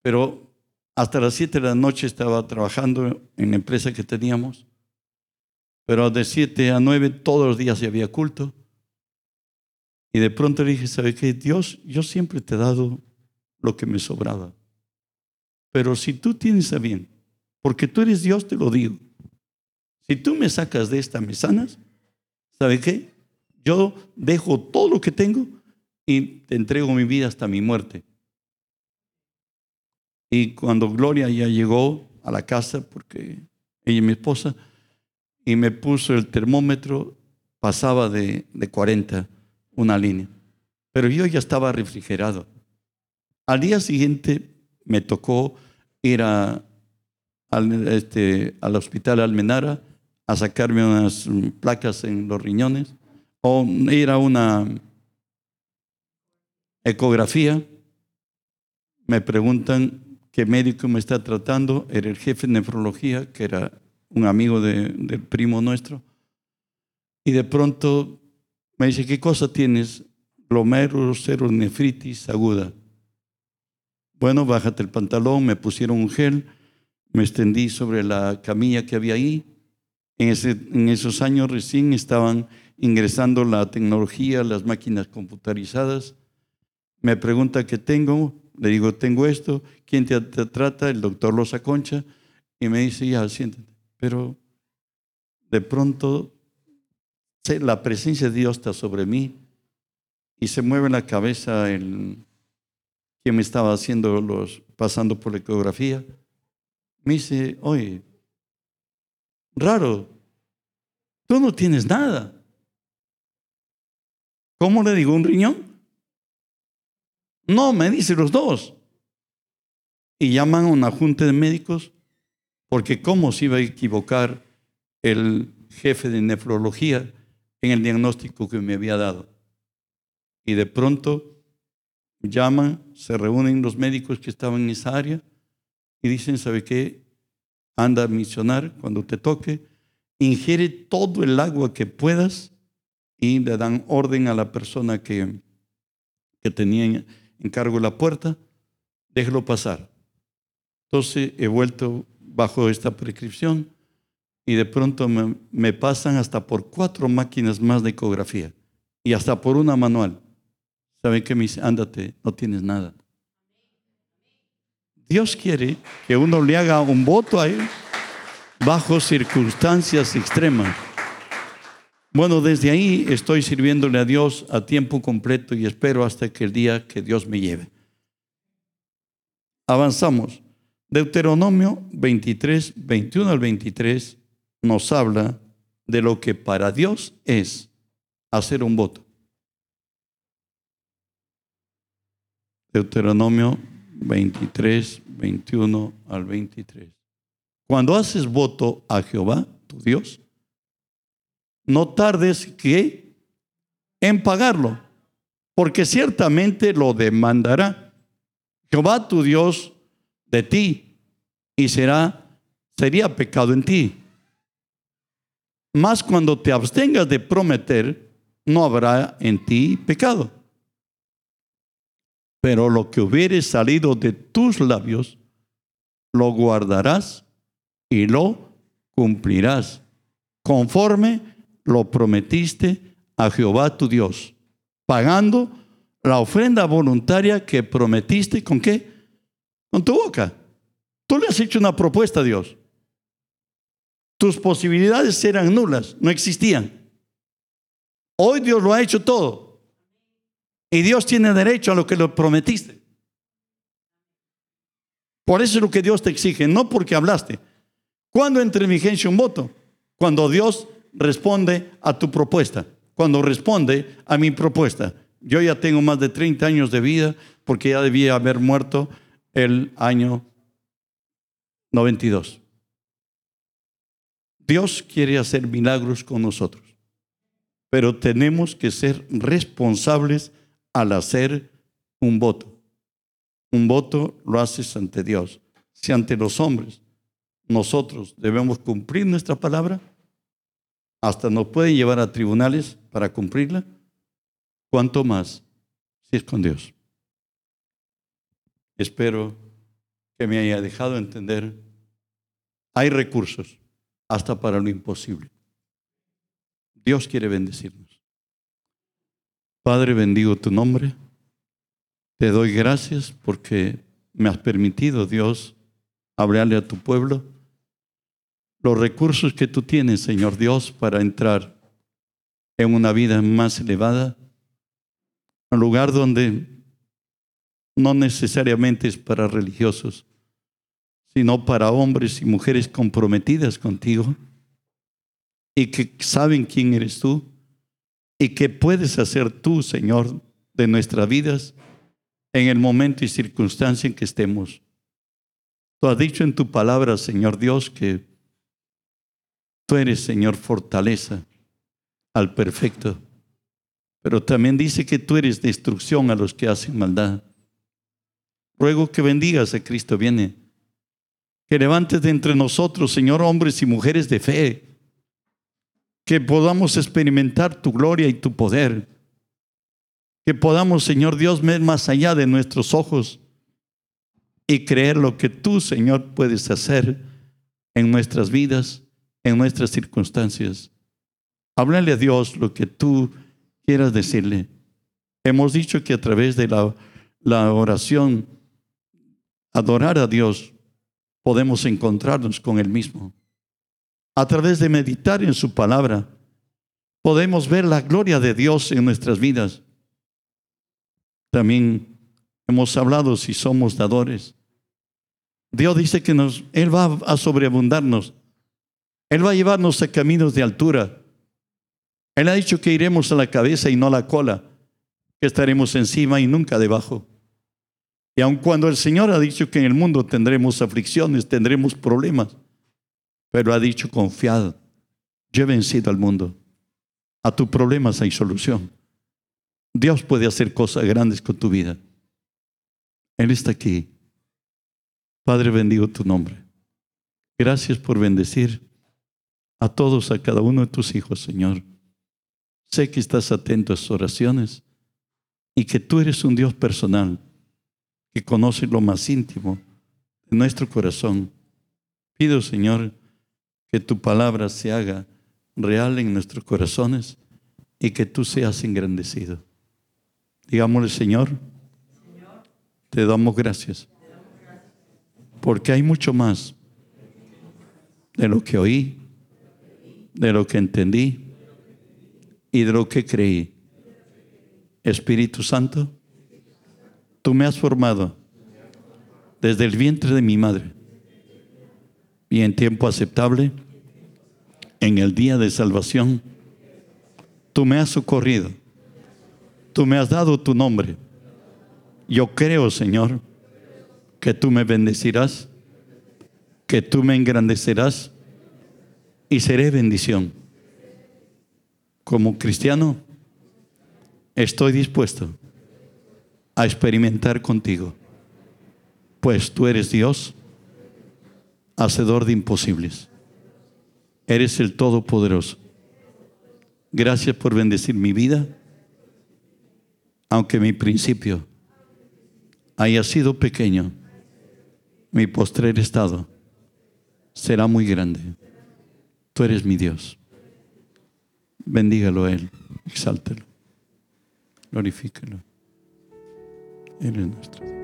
pero hasta las 7 de la noche estaba trabajando en la empresa que teníamos, pero de 7 a 9 todos los días había culto. Y de pronto le dije, ¿sabes qué? Dios, yo siempre te he dado lo que me sobraba. Pero si tú tienes a bien porque tú eres Dios, te lo digo. Si tú me sacas de esta, me sanas, ¿sabe qué? Yo dejo todo lo que tengo y te entrego mi vida hasta mi muerte. Y cuando Gloria ya llegó a la casa, porque ella es mi esposa, y me puso el termómetro, pasaba de, de 40 una línea. Pero yo ya estaba refrigerado. Al día siguiente me tocó ir al, este, al hospital Almenara a sacarme unas placas en los riñones o ir a una ecografía. Me preguntan qué médico me está tratando. Era el jefe de nefrología, que era un amigo del primo nuestro. Y de pronto me dice, ¿qué cosa tienes? nefritis aguda. Bueno, bájate el pantalón, me pusieron un gel me extendí sobre la camilla que había ahí. En, ese, en esos años recién estaban ingresando la tecnología, las máquinas computarizadas. Me pregunta qué tengo, le digo, tengo esto, ¿quién te, trata? El doctor Loza Concha. Y me dice, ya, siéntate. Pero de pronto la presencia de Dios está sobre mí y se mueve la cabeza el que me estaba haciendo los, pasando por la ecografía. Me dice, oye, raro, tú no tienes nada. ¿Cómo le digo un riñón? No, me dice los dos. Y llaman a una junta de médicos porque cómo se iba a equivocar el jefe de nefrología en el diagnóstico que me había dado. Y de pronto llaman, se reúnen los médicos que estaban en esa área y dicen, ¿sabe qué? Anda a misionar cuando te toque, ingiere todo el agua que puedas y le dan orden a la persona que, que tenía en cargo la puerta, déjelo pasar. Entonces he vuelto bajo esta prescripción y de pronto me, me, pasan hasta por cuatro máquinas más de ecografía y hasta por una manual. ¿Saben qué me dice? Ándate, no tienes nada. Dios quiere que uno le haga un voto a Él bajo circunstancias extremas. Bueno, desde ahí estoy sirviéndole a Dios a tiempo completo y espero hasta que el día que Dios me lleve. Avanzamos. Deuteronomio 23, 21 al 23 nos habla de lo que para Dios es hacer un voto. Deuteronomio 23, 21 al 23. Cuando haces voto a Jehová, tu Dios, no tardes que en pagarlo, porque ciertamente lo demandará Jehová tu Dios de ti y será sería pecado en ti. Mas cuando te abstengas de prometer, no habrá en ti pecado pero lo que hubiere salido de tus labios, lo guardarás y lo cumplirás, conforme lo prometiste a Jehová tu Dios, pagando la ofrenda voluntaria que prometiste con qué? Con tu boca. Tú le has hecho una propuesta a Dios. Tus posibilidades eran nulas, no existían. Hoy Dios lo ha hecho todo. Y Dios tiene derecho a lo que le prometiste. Por eso es lo que Dios te exige, no porque hablaste. ¿Cuándo entra en vigencia un voto? Cuando Dios responde a tu propuesta, cuando responde a mi propuesta. Yo ya tengo más de 30 años de vida porque ya debía haber muerto el año 92. Dios quiere hacer milagros con nosotros, pero tenemos que ser responsables al hacer un voto. Un voto lo haces ante Dios. Si ante los hombres nosotros debemos cumplir nuestra palabra, hasta nos pueden llevar a tribunales para cumplirla, ¿cuánto más si es con Dios? Espero que me haya dejado entender. Hay recursos hasta para lo imposible. Dios quiere bendecirnos. Padre, bendigo tu nombre. Te doy gracias porque me has permitido, Dios, hablarle a tu pueblo los recursos que tú tienes, Señor Dios, para entrar en una vida más elevada, un lugar donde no necesariamente es para religiosos, sino para hombres y mujeres comprometidas contigo y que saben quién eres tú y qué puedes hacer tú, Señor, de nuestras vidas en el momento y circunstancia en que estemos. Tú has dicho en tu palabra, Señor Dios, que tú eres, Señor, fortaleza al perfecto, pero también dice que tú eres destrucción a los que hacen maldad. Ruego que bendigas a Cristo viene, que levantes de entre nosotros, Señor, hombres y mujeres de fe, que podamos experimentar tu gloria y tu poder. Que podamos, Señor Dios, ver más allá de nuestros ojos y creer lo que tú, Señor, puedes hacer en nuestras vidas, en nuestras circunstancias. Háblale a Dios lo que tú quieras decirle. Hemos dicho que a través de la, oración, adorar a Dios, podemos encontrarnos con Él mismo a través de meditar en su palabra, podemos ver la gloria de Dios en nuestras vidas. También hemos hablado si somos dadores. Dios dice que nos, Él va a sobreabundarnos. Él va a llevarnos a caminos de altura. Él ha dicho que iremos a la cabeza y no a la cola, que estaremos encima y nunca debajo. Y aun cuando el Señor ha dicho que en el mundo tendremos aflicciones, tendremos problemas, pero ha dicho confiad, yo he vencido al mundo. A tus problemas hay solución. Dios puede hacer cosas grandes con tu vida. Él está aquí. Padre, bendigo tu nombre. Gracias por bendecir a todos, a cada uno de tus hijos, Señor. Sé que estás atento a sus oraciones y que tú eres un Dios personal que conoce lo más íntimo de nuestro corazón. Pido, Señor, que tu palabra se haga real en nuestros corazones y que tú seas engrandecido. Digámosle, Señor, te damos gracias, porque hay mucho más de lo que oí, de lo que entendí y de lo que creí. Espíritu Santo, tú me has formado desde el vientre de mi madre y en tiempo aceptable, en el día de salvación, tú me has socorrido, tú me has dado tu nombre. Yo creo, Señor, que tú me bendecirás, que tú me engrandecerás y seré bendición. Como cristiano, estoy dispuesto a experimentar contigo, pues tú eres Dios, hacedor de imposibles. Eres el Todopoderoso. Gracias por bendecir mi vida, aunque mi principio haya sido pequeño, mi postrer estado será muy grande. Tú eres mi Dios. Bendígalo a Él, exáltelo, glorifíquelo. Él es nuestro Dios.